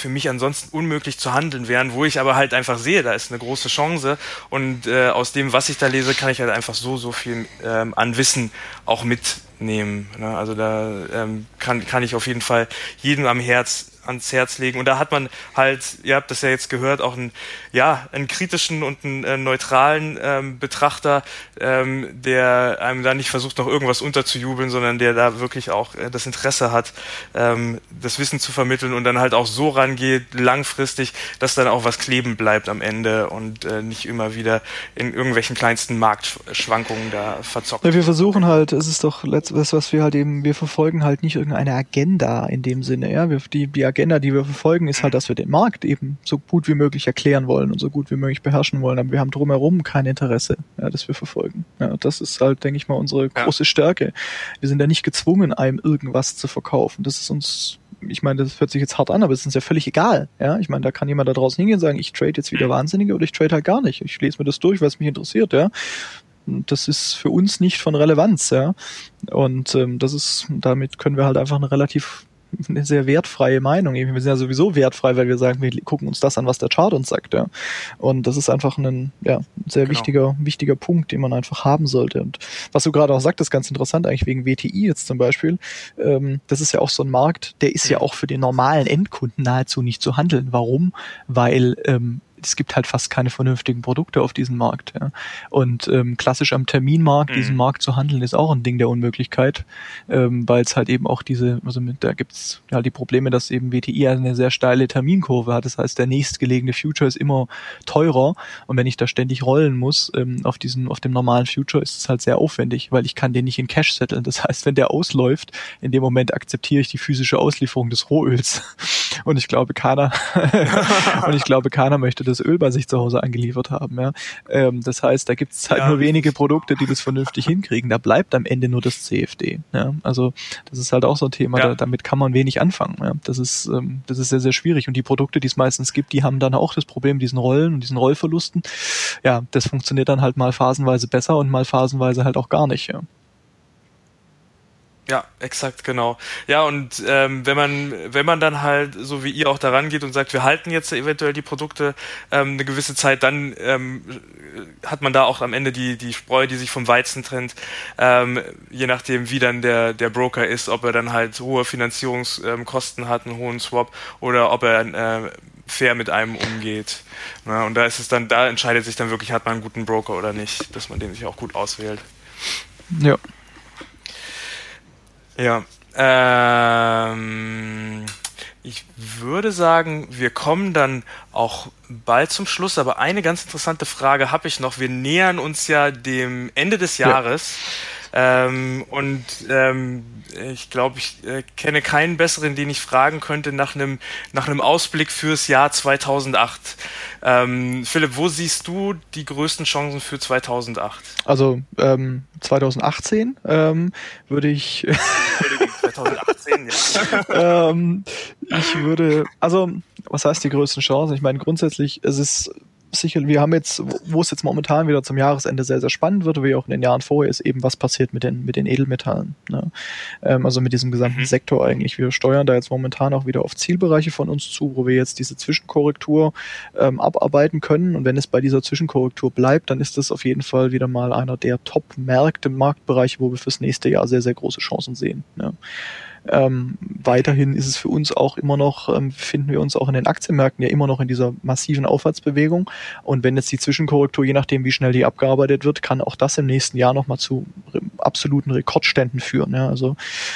für mich ansonsten unmöglich zu handeln wären, wo ich aber halt einfach sehe, da ist eine große Chance und äh, aus dem, was ich da lese, kann ich halt einfach so, so viel ähm, an Wissen auch mitnehmen. Ne? Also da ähm, kann, kann ich auf jeden Fall jedem am Herz ans Herz legen. Und da hat man halt, ihr habt das ja jetzt gehört, auch einen, ja, einen kritischen und einen äh, neutralen ähm, Betrachter, ähm, der einem da nicht versucht, noch irgendwas unterzujubeln, sondern der da wirklich auch äh, das Interesse hat, ähm, das Wissen zu vermitteln und dann halt auch so rangeht, langfristig, dass dann auch was kleben bleibt am Ende und äh, nicht immer wieder in irgendwelchen kleinsten Marktschwankungen da verzockt. Ja, wir versuchen halt, es ist doch letztes, was wir halt eben, wir verfolgen halt nicht irgendeine Agenda in dem Sinne, ja, wir, die, die Agenda, die wir verfolgen, ist halt, dass wir den Markt eben so gut wie möglich erklären wollen und so gut wie möglich beherrschen wollen. Aber wir haben drumherum kein Interesse, ja, das wir verfolgen. Ja, das ist halt, denke ich mal, unsere große ja. Stärke. Wir sind ja nicht gezwungen, einem irgendwas zu verkaufen. Das ist uns ich meine, das hört sich jetzt hart an, aber es ist uns ja völlig egal. Ja, ich meine, da kann jemand da draußen hingehen und sagen, ich trade jetzt wieder Wahnsinnige oder ich trade halt gar nicht. Ich lese mir das durch, was mich interessiert, ja. Das ist für uns nicht von Relevanz, ja. Und ähm, das ist, damit können wir halt einfach eine relativ eine sehr wertfreie Meinung. Wir sind ja sowieso wertfrei, weil wir sagen, wir gucken uns das an, was der Chart uns sagt. Ja. Und das ist einfach ein ja, sehr genau. wichtiger, wichtiger Punkt, den man einfach haben sollte. Und was du gerade auch sagtest, ganz interessant eigentlich wegen WTI jetzt zum Beispiel. Ähm, das ist ja auch so ein Markt, der ist ja auch für den normalen Endkunden nahezu nicht zu handeln. Warum? Weil ähm, es gibt halt fast keine vernünftigen Produkte auf diesem Markt. Ja. Und ähm, klassisch am Terminmarkt, mhm. diesen Markt zu handeln, ist auch ein Ding der Unmöglichkeit, ähm, weil es halt eben auch diese, also mit, da gibt's ja die Probleme, dass eben WTI eine sehr steile Terminkurve hat. Das heißt, der nächstgelegene Future ist immer teurer und wenn ich da ständig rollen muss ähm, auf diesen, auf dem normalen Future, ist es halt sehr aufwendig, weil ich kann den nicht in Cash setteln. Das heißt, wenn der ausläuft, in dem Moment akzeptiere ich die physische Auslieferung des Rohöls. Und ich glaube, keiner und ich glaube, keiner möchte das Öl bei sich zu Hause angeliefert haben. Ja. Ähm, das heißt, da gibt es halt ja. nur wenige Produkte, die das vernünftig hinkriegen. Da bleibt am Ende nur das CFD. Ja. Also das ist halt auch so ein Thema. Ja. Da, damit kann man wenig anfangen. Ja. Das ist ähm, das ist sehr sehr schwierig. Und die Produkte, die es meistens gibt, die haben dann auch das Problem diesen Rollen und diesen Rollverlusten. Ja, das funktioniert dann halt mal phasenweise besser und mal phasenweise halt auch gar nicht. Ja. Ja, exakt, genau. Ja, und ähm, wenn man, wenn man dann halt, so wie ihr auch daran geht und sagt, wir halten jetzt eventuell die Produkte ähm, eine gewisse Zeit, dann ähm, hat man da auch am Ende die, die Spreu, die sich vom Weizen trennt, ähm, je nachdem, wie dann der, der Broker ist, ob er dann halt hohe Finanzierungskosten hat, einen hohen Swap, oder ob er äh, fair mit einem umgeht. Ja, und da ist es dann, da entscheidet sich dann wirklich, hat man einen guten Broker oder nicht, dass man den sich auch gut auswählt. Ja. Ja. Ähm, ich würde sagen, wir kommen dann auch bald zum Schluss, aber eine ganz interessante Frage habe ich noch. Wir nähern uns ja dem Ende des Jahres. Ja. Ähm, und ähm, ich glaube, ich äh, kenne keinen besseren, den ich fragen könnte nach einem nach einem Ausblick fürs Jahr 2008. Ähm, Philipp, wo siehst du die größten Chancen für 2008? Also ähm, 2018 ähm, würde ich 2018, ja. ähm, ich würde, also was heißt die größten Chancen? Ich meine grundsätzlich, es ist sicher, wir haben jetzt, wo es jetzt momentan wieder zum Jahresende sehr, sehr spannend wird, wie auch in den Jahren vorher, ist eben, was passiert mit den, mit den Edelmetallen. Ne? Ähm, also mit diesem gesamten mhm. Sektor eigentlich. Wir steuern da jetzt momentan auch wieder auf Zielbereiche von uns zu, wo wir jetzt diese Zwischenkorrektur ähm, abarbeiten können. Und wenn es bei dieser Zwischenkorrektur bleibt, dann ist das auf jeden Fall wieder mal einer der Top-Märkte, Marktbereiche, wo wir fürs nächste Jahr sehr, sehr große Chancen sehen. Ne? Ähm, weiterhin ist es für uns auch immer noch, ähm, finden wir uns auch in den Aktienmärkten ja immer noch in dieser massiven Aufwärtsbewegung. Und wenn jetzt die Zwischenkorrektur, je nachdem wie schnell die abgearbeitet wird, kann auch das im nächsten Jahr nochmal zu absoluten Rekordständen führen. Ja. Also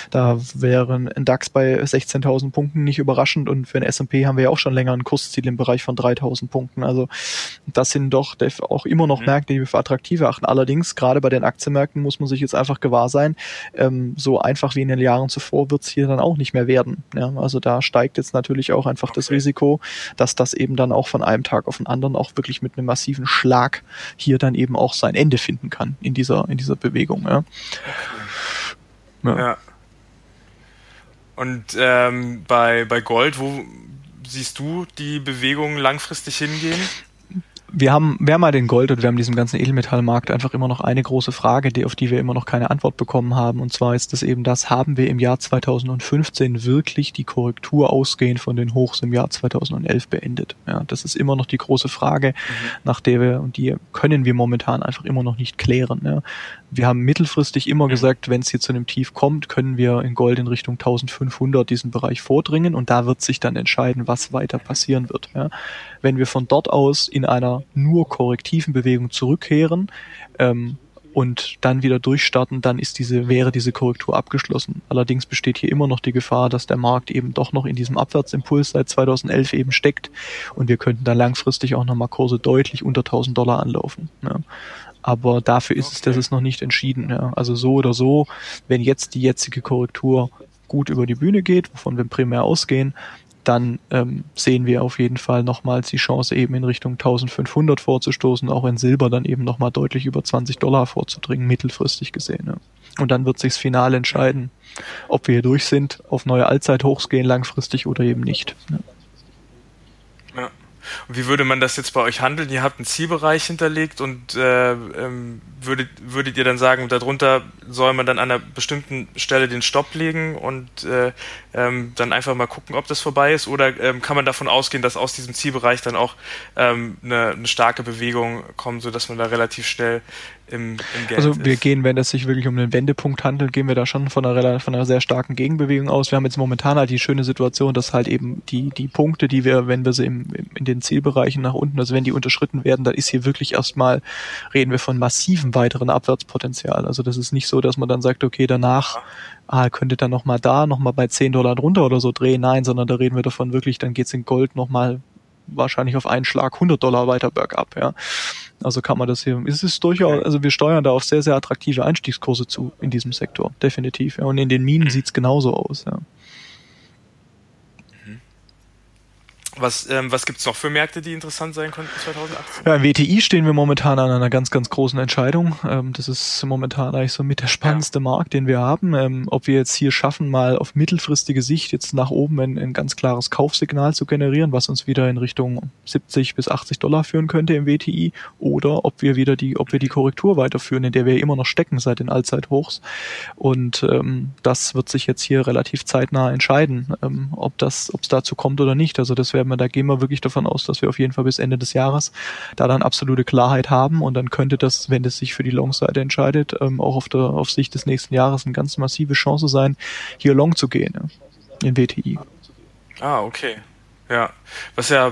da wäre ein DAX bei 16.000 Punkten nicht überraschend und für ein S&P haben wir ja auch schon länger ein Kursziel im Bereich von 3.000 Punkten. Also das sind doch auch immer noch mhm. Märkte, die wir für attraktiv achten. Allerdings, gerade bei den Aktienmärkten muss man sich jetzt einfach gewahr sein, ähm, so einfach wie in den Jahren zuvor wird es hier dann auch nicht mehr werden. Ja, also da steigt jetzt natürlich auch einfach okay. das Risiko, dass das eben dann auch von einem Tag auf den anderen auch wirklich mit einem massiven Schlag hier dann eben auch sein Ende finden kann in dieser, in dieser Bewegung. Ja. Ja. ja. Und ähm, bei, bei Gold, wo siehst du die Bewegung langfristig hingehen? Wir haben, wir haben mal den Gold und wir haben diesem ganzen Edelmetallmarkt einfach immer noch eine große Frage, die, auf die wir immer noch keine Antwort bekommen haben. Und zwar ist das eben das, haben wir im Jahr 2015 wirklich die Korrektur ausgehend von den Hochs im Jahr 2011 beendet? Ja, das ist immer noch die große Frage, mhm. nach der wir, und die können wir momentan einfach immer noch nicht klären. Ja. Wir haben mittelfristig immer mhm. gesagt, wenn es hier zu einem Tief kommt, können wir in Gold in Richtung 1500 diesen Bereich vordringen und da wird sich dann entscheiden, was weiter passieren wird. Ja. Wenn wir von dort aus in einer nur korrektiven Bewegung zurückkehren ähm, und dann wieder durchstarten, dann ist diese, wäre diese Korrektur abgeschlossen. Allerdings besteht hier immer noch die Gefahr, dass der Markt eben doch noch in diesem Abwärtsimpuls seit 2011 eben steckt und wir könnten dann langfristig auch nochmal Kurse deutlich unter 1000 Dollar anlaufen. Ja. Aber dafür ist okay. es, das ist noch nicht entschieden. Ja. Also so oder so, wenn jetzt die jetzige Korrektur gut über die Bühne geht, wovon wir primär ausgehen, dann ähm, sehen wir auf jeden Fall nochmals die Chance, eben in Richtung 1500 vorzustoßen, auch in Silber dann eben nochmal deutlich über 20 Dollar vorzudringen, mittelfristig gesehen. Ja. Und dann wird sich's final entscheiden, ob wir hier durch sind, auf neue Allzeithochs gehen langfristig oder eben nicht. Ja. Und wie würde man das jetzt bei euch handeln? Ihr habt einen Zielbereich hinterlegt und äh, ähm, würdet, würdet ihr dann sagen, darunter soll man dann an einer bestimmten Stelle den Stopp legen und äh, ähm, dann einfach mal gucken, ob das vorbei ist? Oder ähm, kann man davon ausgehen, dass aus diesem Zielbereich dann auch ähm, eine, eine starke Bewegung kommt, sodass man da relativ schnell im, im Geld Also wir ist. gehen, wenn es sich wirklich um einen Wendepunkt handelt, gehen wir da schon von einer, von einer sehr starken Gegenbewegung aus. Wir haben jetzt momentan halt die schöne Situation, dass halt eben die, die Punkte, die wir, wenn wir sie im, in den Zielbereichen nach unten, also wenn die unterschritten werden, dann ist hier wirklich erstmal, reden wir von massivem weiteren Abwärtspotenzial. Also das ist nicht so, dass man dann sagt, okay, danach ah, könnte dann nochmal da, nochmal bei 10 Dollar drunter oder so drehen. Nein, sondern da reden wir davon wirklich, dann geht's in Gold nochmal wahrscheinlich auf einen Schlag 100 Dollar weiter bergab, ja. Also kann man das hier, es ist durchaus, also wir steuern da auf sehr, sehr attraktive Einstiegskurse zu in diesem Sektor, definitiv. Ja. Und in den Minen sieht's genauso aus, ja. Was, ähm, was gibt es noch für Märkte, die interessant sein könnten 2018? Ja, im WTI stehen wir momentan an einer ganz, ganz großen Entscheidung. Ähm, das ist momentan eigentlich so mit der spannendste ja. Markt, den wir haben. Ähm, ob wir jetzt hier schaffen, mal auf mittelfristige Sicht jetzt nach oben ein, ein ganz klares Kaufsignal zu generieren, was uns wieder in Richtung 70 bis 80 Dollar führen könnte im WTI, oder ob wir wieder die, ob wir die Korrektur weiterführen, in der wir immer noch stecken seit den Allzeithochs. Und ähm, das wird sich jetzt hier relativ zeitnah entscheiden, ähm, ob das, ob es dazu kommt oder nicht. Also das wäre wir, da gehen wir wirklich davon aus, dass wir auf jeden Fall bis Ende des Jahres da dann absolute Klarheit haben und dann könnte das, wenn es sich für die Long-Seite entscheidet, ähm, auch auf der auf Sicht des nächsten Jahres eine ganz massive Chance sein, hier long zu gehen ja, in WTI. Ah, okay. Ja, was ja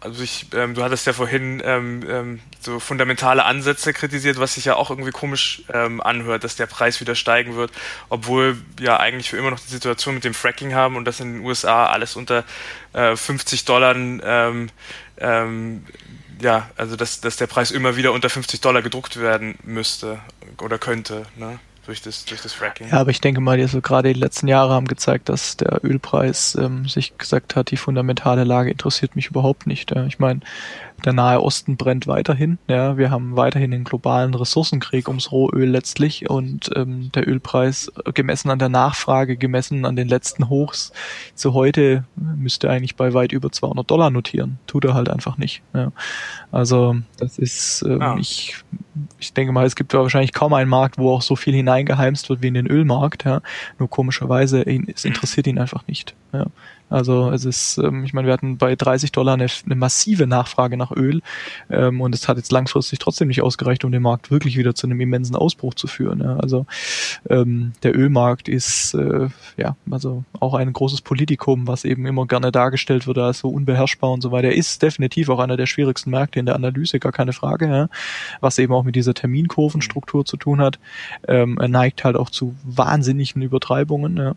also ich, ähm, du hattest ja vorhin ähm, ähm, so fundamentale Ansätze kritisiert, was sich ja auch irgendwie komisch ähm, anhört, dass der Preis wieder steigen wird, obwohl wir eigentlich für immer noch die Situation mit dem Fracking haben und dass in den USA alles unter äh, 50 Dollar ähm, ja, also dass, dass der Preis immer wieder unter 50 Dollar gedruckt werden müsste oder könnte. Ne? Durch das, durch das Fracking. Ja, aber ich denke mal, also gerade die letzten Jahre haben gezeigt, dass der Ölpreis ähm, sich gesagt hat, die fundamentale Lage interessiert mich überhaupt nicht. Ja. Ich meine, der Nahe Osten brennt weiterhin. Ja, wir haben weiterhin den globalen Ressourcenkrieg ums Rohöl letztlich und ähm, der Ölpreis gemessen an der Nachfrage, gemessen an den letzten Hochs zu heute müsste eigentlich bei weit über 200 Dollar notieren. Tut er halt einfach nicht. Ja. Also das ist, ähm, ah. ich, ich denke mal, es gibt wahrscheinlich kaum einen Markt, wo auch so viel hineingeheimst wird wie in den Ölmarkt. Ja. Nur komischerweise, es interessiert ihn einfach nicht. Ja. Also es ist, ähm, ich meine, wir hatten bei 30 Dollar eine, eine massive Nachfrage nach Öl ähm, und es hat jetzt langfristig trotzdem nicht ausgereicht, um den Markt wirklich wieder zu einem immensen Ausbruch zu führen. Ja. Also ähm, der Ölmarkt ist äh, ja also auch ein großes Politikum, was eben immer gerne dargestellt wird als so unbeherrschbar und so weiter. Er ist definitiv auch einer der schwierigsten Märkte in der Analyse, gar keine Frage, ja. was eben auch mit dieser Terminkurvenstruktur zu tun hat. Ähm, er neigt halt auch zu wahnsinnigen Übertreibungen. Ja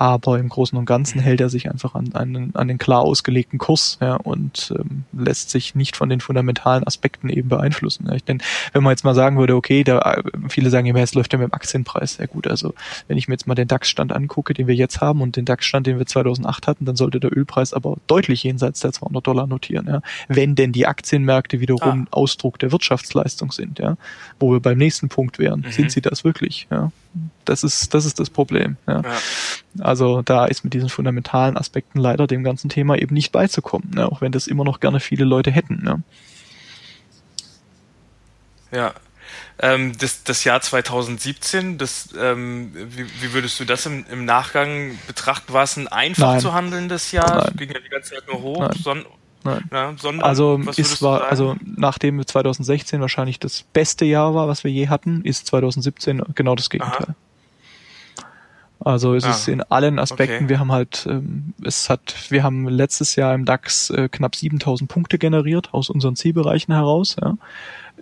aber im Großen und Ganzen hält er sich einfach an, an, an den klar ausgelegten Kurs ja, und ähm, lässt sich nicht von den fundamentalen Aspekten eben beeinflussen. Ja. Ich denke, wenn man jetzt mal sagen würde, okay, da viele sagen immer, es läuft ja mit dem Aktienpreis sehr gut. Also wenn ich mir jetzt mal den DAX-Stand angucke, den wir jetzt haben und den DAX-Stand, den wir 2008 hatten, dann sollte der Ölpreis aber deutlich jenseits der 200 Dollar notieren. Ja. Wenn denn die Aktienmärkte wiederum ah. Ausdruck der Wirtschaftsleistung sind, ja, wo wir beim nächsten Punkt wären, mhm. sind sie das wirklich? Ja. Das ist, das ist das Problem. Ja. ja. Also da ist mit diesen fundamentalen Aspekten leider dem ganzen Thema eben nicht beizukommen, ne? auch wenn das immer noch gerne viele Leute hätten. Ne? Ja. Ähm, das, das Jahr 2017, das, ähm, wie, wie würdest du das im, im Nachgang betrachten? War es ein einfach Nein. zu handelndes Jahr? Nein. Ging ja die ganze Zeit nur hoch, Nein. Son Nein. Ja, sondern, also ist war also nachdem 2016 wahrscheinlich das beste Jahr war, was wir je hatten, ist 2017 genau das Gegenteil. Aha. Also es ah, ist in allen Aspekten, okay. wir haben halt, ähm, es hat, wir haben letztes Jahr im DAX äh, knapp 7000 Punkte generiert aus unseren Zielbereichen heraus. Ja,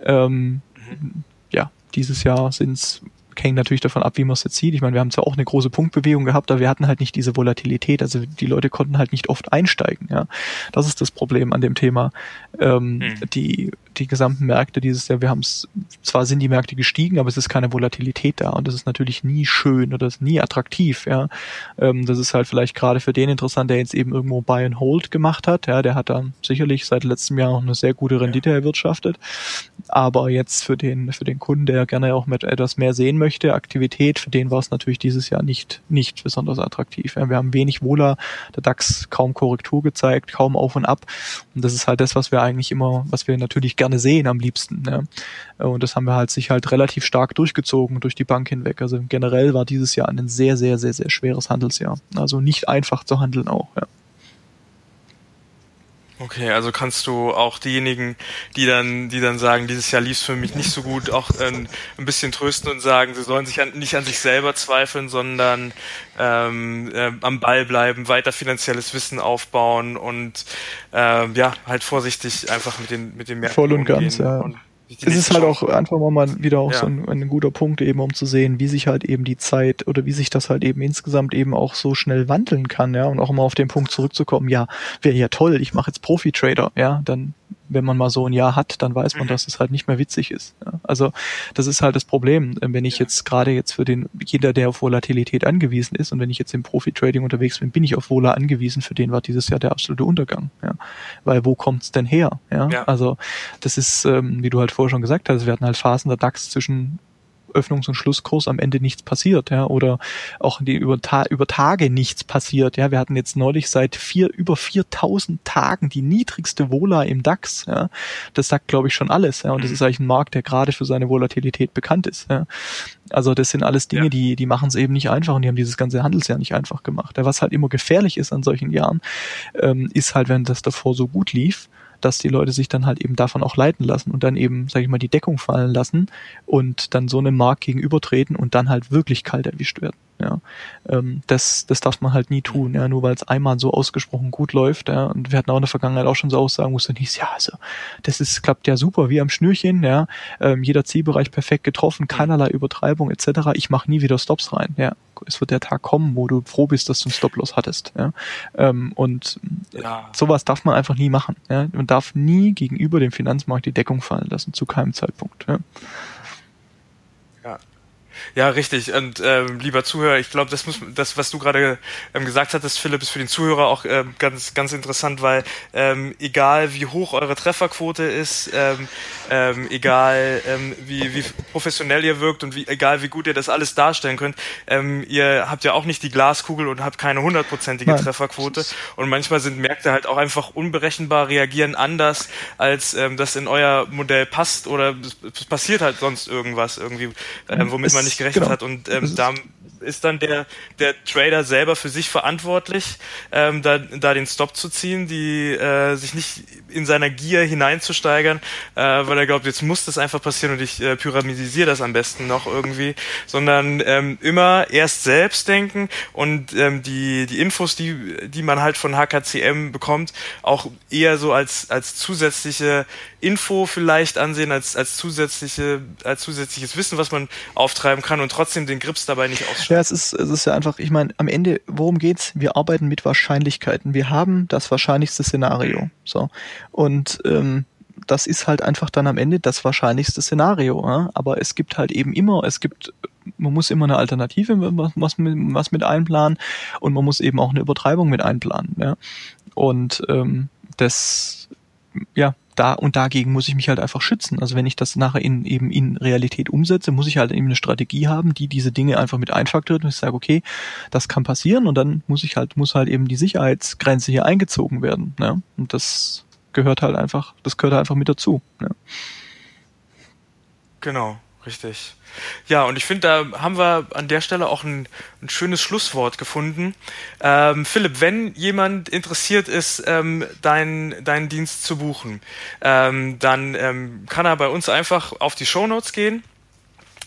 ähm, mhm. ja dieses Jahr sind es hängt natürlich davon ab, wie man es jetzt sieht. Ich meine, wir haben zwar auch eine große Punktbewegung gehabt, aber wir hatten halt nicht diese Volatilität. Also die Leute konnten halt nicht oft einsteigen. Ja, das ist das Problem an dem Thema. Ähm, hm. Die die gesamten Märkte dieses Jahr, wir haben es, zwar sind die Märkte gestiegen, aber es ist keine Volatilität da und das ist natürlich nie schön oder ist nie attraktiv, ja. Ähm, das ist halt vielleicht gerade für den interessant, der jetzt eben irgendwo Buy and Hold gemacht hat, ja, der hat dann sicherlich seit letztem Jahr noch eine sehr gute Rendite erwirtschaftet, aber jetzt für den, für den Kunden, der gerne auch mit etwas mehr sehen möchte, Aktivität, für den war es natürlich dieses Jahr nicht, nicht besonders attraktiv. Ja. Wir haben wenig Wohler, der DAX kaum Korrektur gezeigt, kaum auf und ab und das ist halt das, was wir eigentlich immer, was wir natürlich gerne sehen am liebsten. Ja. Und das haben wir halt sich halt relativ stark durchgezogen durch die Bank hinweg. Also generell war dieses Jahr ein sehr, sehr, sehr, sehr schweres Handelsjahr. Also nicht einfach zu handeln auch. Ja. Okay, also kannst du auch diejenigen, die dann, die dann sagen, dieses Jahr lief es für mich nicht so gut, auch ähm, ein bisschen trösten und sagen, sie sollen sich an, nicht an sich selber zweifeln, sondern ähm, äh, am Ball bleiben, weiter finanzielles Wissen aufbauen und ähm, ja, halt vorsichtig einfach mit den mit den Märkten Voll und ganz, ja. Und es ist halt auch einfach mal wieder auch ja. so ein, ein, guter Punkt eben, um zu sehen, wie sich halt eben die Zeit oder wie sich das halt eben insgesamt eben auch so schnell wandeln kann, ja, und auch mal auf den Punkt zurückzukommen, ja, wäre ja toll, ich mache jetzt Profi-Trader, ja, dann wenn man mal so ein Jahr hat, dann weiß man, mhm. dass es halt nicht mehr witzig ist. Ja. Also das ist halt das Problem, wenn ich ja. jetzt gerade jetzt für den jeder, der auf Volatilität angewiesen ist und wenn ich jetzt im Profi-Trading unterwegs bin, bin ich auf Vola angewiesen. Für den war dieses Jahr der absolute Untergang. Ja. Weil wo kommt's denn her? Ja? ja. Also das ist, ähm, wie du halt vorher schon gesagt hast, wir hatten halt Phasen der DAX zwischen Öffnungs- und Schlusskurs am Ende nichts passiert, ja, oder auch die über, Ta über Tage nichts passiert, ja. Wir hatten jetzt neulich seit vier, über 4000 Tagen die niedrigste Vola im DAX, ja. Das sagt, glaube ich, schon alles, ja. Und das mhm. ist eigentlich ein Markt, der gerade für seine Volatilität bekannt ist, ja. Also das sind alles Dinge, ja. die, die machen es eben nicht einfach und die haben dieses ganze Handelsjahr nicht einfach gemacht. Ja, was halt immer gefährlich ist an solchen Jahren, ähm, ist halt, wenn das davor so gut lief, dass die Leute sich dann halt eben davon auch leiten lassen und dann eben, sage ich mal, die Deckung fallen lassen und dann so einem Markt gegenübertreten und dann halt wirklich kalt erwischt werden. Ja, ähm, das, das darf man halt nie tun, ja, nur weil es einmal so ausgesprochen gut läuft, ja, und wir hatten auch in der Vergangenheit auch schon so Aussagen, wo es dann hieß, ja, also, das ist, klappt ja super, wie am Schnürchen, ja, ähm, jeder Zielbereich perfekt getroffen, keinerlei Übertreibung etc. Ich mache nie wieder Stops rein, ja. Es wird der Tag kommen, wo du froh bist, dass du einen Stop-Loss hattest, ja. Ähm, und ja. sowas darf man einfach nie machen, ja. Man darf nie gegenüber dem Finanzmarkt die Deckung fallen lassen, zu keinem Zeitpunkt, ja. Ja, richtig. Und ähm, lieber Zuhörer, ich glaube, das muss, das, was du gerade ähm, gesagt hattest, Philipp, ist für den Zuhörer auch ähm, ganz, ganz interessant, weil ähm, egal wie hoch eure Trefferquote ist, ähm, ähm, egal ähm, wie, wie professionell ihr wirkt und wie, egal wie gut ihr das alles darstellen könnt, ähm, ihr habt ja auch nicht die Glaskugel und habt keine hundertprozentige Trefferquote. Und manchmal sind Märkte halt auch einfach unberechenbar, reagieren anders, als ähm, das in euer Modell passt oder es passiert halt sonst irgendwas irgendwie, ähm, womit man nicht gerechnet genau. hat. Und ähm, da ist dann der, der Trader selber für sich verantwortlich, ähm, da, da den Stop zu ziehen, die äh, sich nicht in seiner Gier hineinzusteigern, äh, weil er glaubt, jetzt muss das einfach passieren und ich äh, pyramidisiere das am besten noch irgendwie, sondern ähm, immer erst selbst denken und ähm, die, die Infos, die, die man halt von HKCM bekommt, auch eher so als, als zusätzliche Info vielleicht ansehen, als, als zusätzliche, als zusätzliches Wissen, was man auftreiben kann und trotzdem den Grips dabei nicht ausschalten. Ja, es ist, es ist ja einfach, ich meine, am Ende, worum geht's? Wir arbeiten mit Wahrscheinlichkeiten. Wir haben das wahrscheinlichste Szenario. So. Und ähm, das ist halt einfach dann am Ende das wahrscheinlichste Szenario. Ja? Aber es gibt halt eben immer, es gibt, man muss immer eine Alternative was, was, mit, was mit einplanen und man muss eben auch eine Übertreibung mit einplanen. Ja? Und ähm, das, ja, da und dagegen muss ich mich halt einfach schützen. Also wenn ich das nachher in eben in Realität umsetze, muss ich halt eben eine Strategie haben, die diese Dinge einfach mit einfaktoriert und ich sage, okay, das kann passieren und dann muss ich halt muss halt eben die Sicherheitsgrenze hier eingezogen werden. Ne? Und das gehört halt einfach, das gehört halt einfach mit dazu. Ne? Genau, richtig. Ja, und ich finde, da haben wir an der Stelle auch ein, ein schönes Schlusswort gefunden. Ähm, Philipp, wenn jemand interessiert ist, ähm, deinen, Dienst zu buchen, ähm, dann ähm, kann er bei uns einfach auf die Shownotes gehen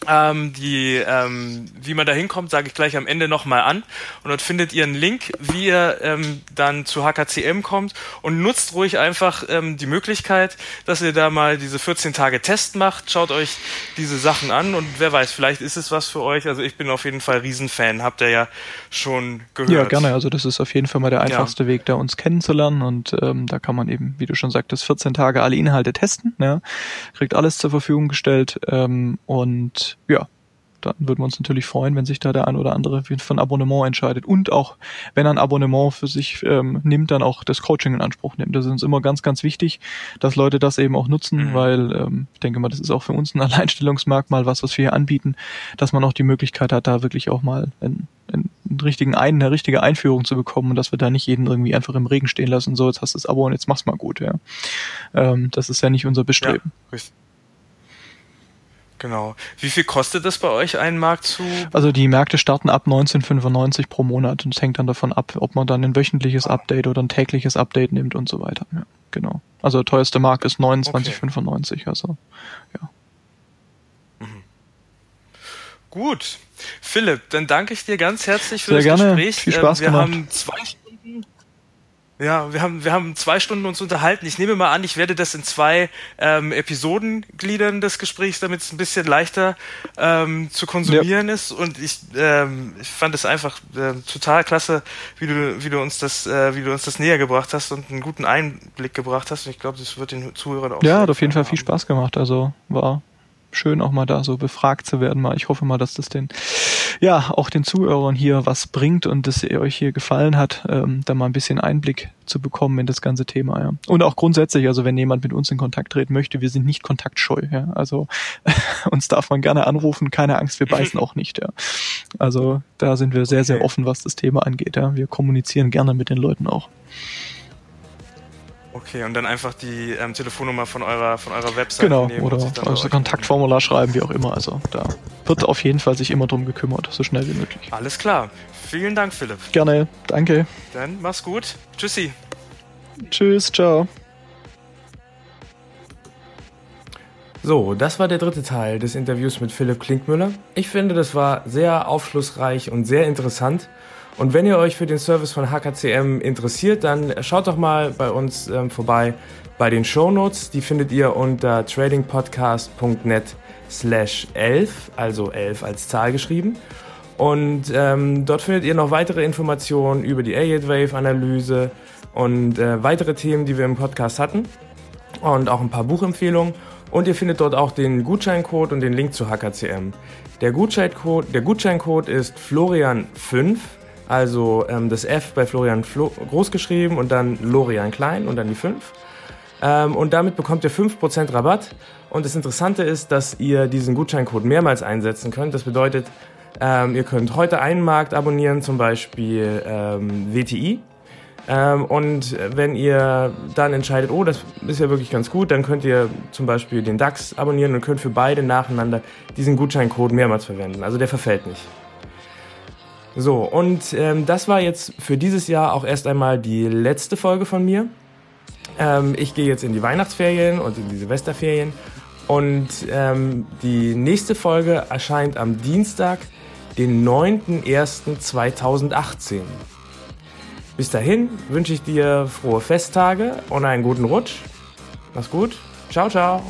ähm, die, ähm, wie man da hinkommt, sage ich gleich am Ende nochmal an. Und dort findet ihr einen Link, wie ihr ähm, dann zu HKCM kommt und nutzt ruhig einfach ähm, die Möglichkeit, dass ihr da mal diese 14 Tage Test macht. Schaut euch diese Sachen an und wer weiß, vielleicht ist es was für euch. Also ich bin auf jeden Fall Riesenfan, habt ihr ja schon gehört. Ja, gerne. Also das ist auf jeden Fall mal der einfachste ja. Weg, da uns kennenzulernen und ähm, da kann man eben, wie du schon sagtest, 14 Tage alle Inhalte testen. Ja. Kriegt alles zur Verfügung gestellt ähm, und ja, dann würden wir uns natürlich freuen, wenn sich da der ein oder andere für ein Abonnement entscheidet und auch, wenn er ein Abonnement für sich ähm, nimmt, dann auch das Coaching in Anspruch nimmt. Das ist uns immer ganz, ganz wichtig, dass Leute das eben auch nutzen, mhm. weil ähm, ich denke mal, das ist auch für uns ein Alleinstellungsmerkmal, was, was wir hier anbieten, dass man auch die Möglichkeit hat, da wirklich auch mal einen, einen richtigen ein, eine richtige Einführung zu bekommen und dass wir da nicht jeden irgendwie einfach im Regen stehen lassen, so jetzt hast du das Abo und jetzt mach's mal gut, ja. Ähm, das ist ja nicht unser Bestreben. Ja, richtig. Genau. Wie viel kostet das bei euch, einen Markt zu? Also die Märkte starten ab 1995 pro Monat und es hängt dann davon ab, ob man dann ein wöchentliches Update oder ein tägliches Update nimmt und so weiter. Ja, genau. Also der teuerste Markt ist 29,95. Okay. Also ja. Mhm. Gut. Philipp, dann danke ich dir ganz herzlich für Sehr das gerne. Gespräch. Viel Spaß ähm, wir gemacht. haben zwei ja, wir haben, wir haben zwei Stunden uns unterhalten. Ich nehme mal an, ich werde das in zwei ähm, Episoden gliedern des Gesprächs, damit es ein bisschen leichter ähm, zu konsumieren ja. ist. Und ich, ähm, ich fand es einfach äh, total klasse, wie du, wie du uns das, äh, wie du uns das näher gebracht hast und einen guten Einblick gebracht hast. Und ich glaube, das wird den Zuhörern auch. Ja, hat auf jeden Fall viel Spaß gemacht. Also war schön auch mal da so befragt zu werden. Mal, ich hoffe mal, dass das den, ja, auch den Zuhörern hier was bringt und dass ihr euch hier gefallen hat, ähm, da mal ein bisschen Einblick zu bekommen in das ganze Thema. Ja. Und auch grundsätzlich, also wenn jemand mit uns in Kontakt treten möchte, wir sind nicht kontaktscheu. Ja. Also uns darf man gerne anrufen, keine Angst, wir beißen auch nicht. Ja. Also da sind wir sehr, sehr offen, was das Thema angeht. Ja. Wir kommunizieren gerne mit den Leuten auch. Okay, und dann einfach die ähm, Telefonnummer von eurer, von eurer Website genau, nehmen. Oder also Kontaktformular schreiben, wie auch immer. Also da wird auf jeden Fall sich immer drum gekümmert, so schnell wie möglich. Alles klar. Vielen Dank, Philipp. Gerne, danke. Dann mach's gut. Tschüssi. Tschüss, ciao. So, das war der dritte Teil des Interviews mit Philipp Klinkmüller. Ich finde, das war sehr aufschlussreich und sehr interessant. Und wenn ihr euch für den Service von HKCM interessiert, dann schaut doch mal bei uns ähm, vorbei bei den Shownotes. Die findet ihr unter tradingpodcast.net slash 11, also 11 als Zahl geschrieben. Und ähm, dort findet ihr noch weitere Informationen über die Elliott Wave Analyse und äh, weitere Themen, die wir im Podcast hatten. Und auch ein paar Buchempfehlungen. Und ihr findet dort auch den Gutscheincode und den Link zu HKCM. Der Gutscheincode, der Gutscheincode ist Florian5 also ähm, das F bei Florian Flo groß geschrieben und dann Lorian klein und dann die 5. Ähm, und damit bekommt ihr 5% Rabatt. Und das Interessante ist, dass ihr diesen Gutscheincode mehrmals einsetzen könnt. Das bedeutet, ähm, ihr könnt heute einen Markt abonnieren, zum Beispiel ähm, WTI. Ähm, und wenn ihr dann entscheidet, oh, das ist ja wirklich ganz gut, dann könnt ihr zum Beispiel den DAX abonnieren und könnt für beide nacheinander diesen Gutscheincode mehrmals verwenden. Also der verfällt nicht. So, und ähm, das war jetzt für dieses Jahr auch erst einmal die letzte Folge von mir. Ähm, ich gehe jetzt in die Weihnachtsferien und in die Silvesterferien. Und ähm, die nächste Folge erscheint am Dienstag, den 9.01.2018. Bis dahin wünsche ich dir frohe Festtage und einen guten Rutsch. Mach's gut. Ciao, ciao.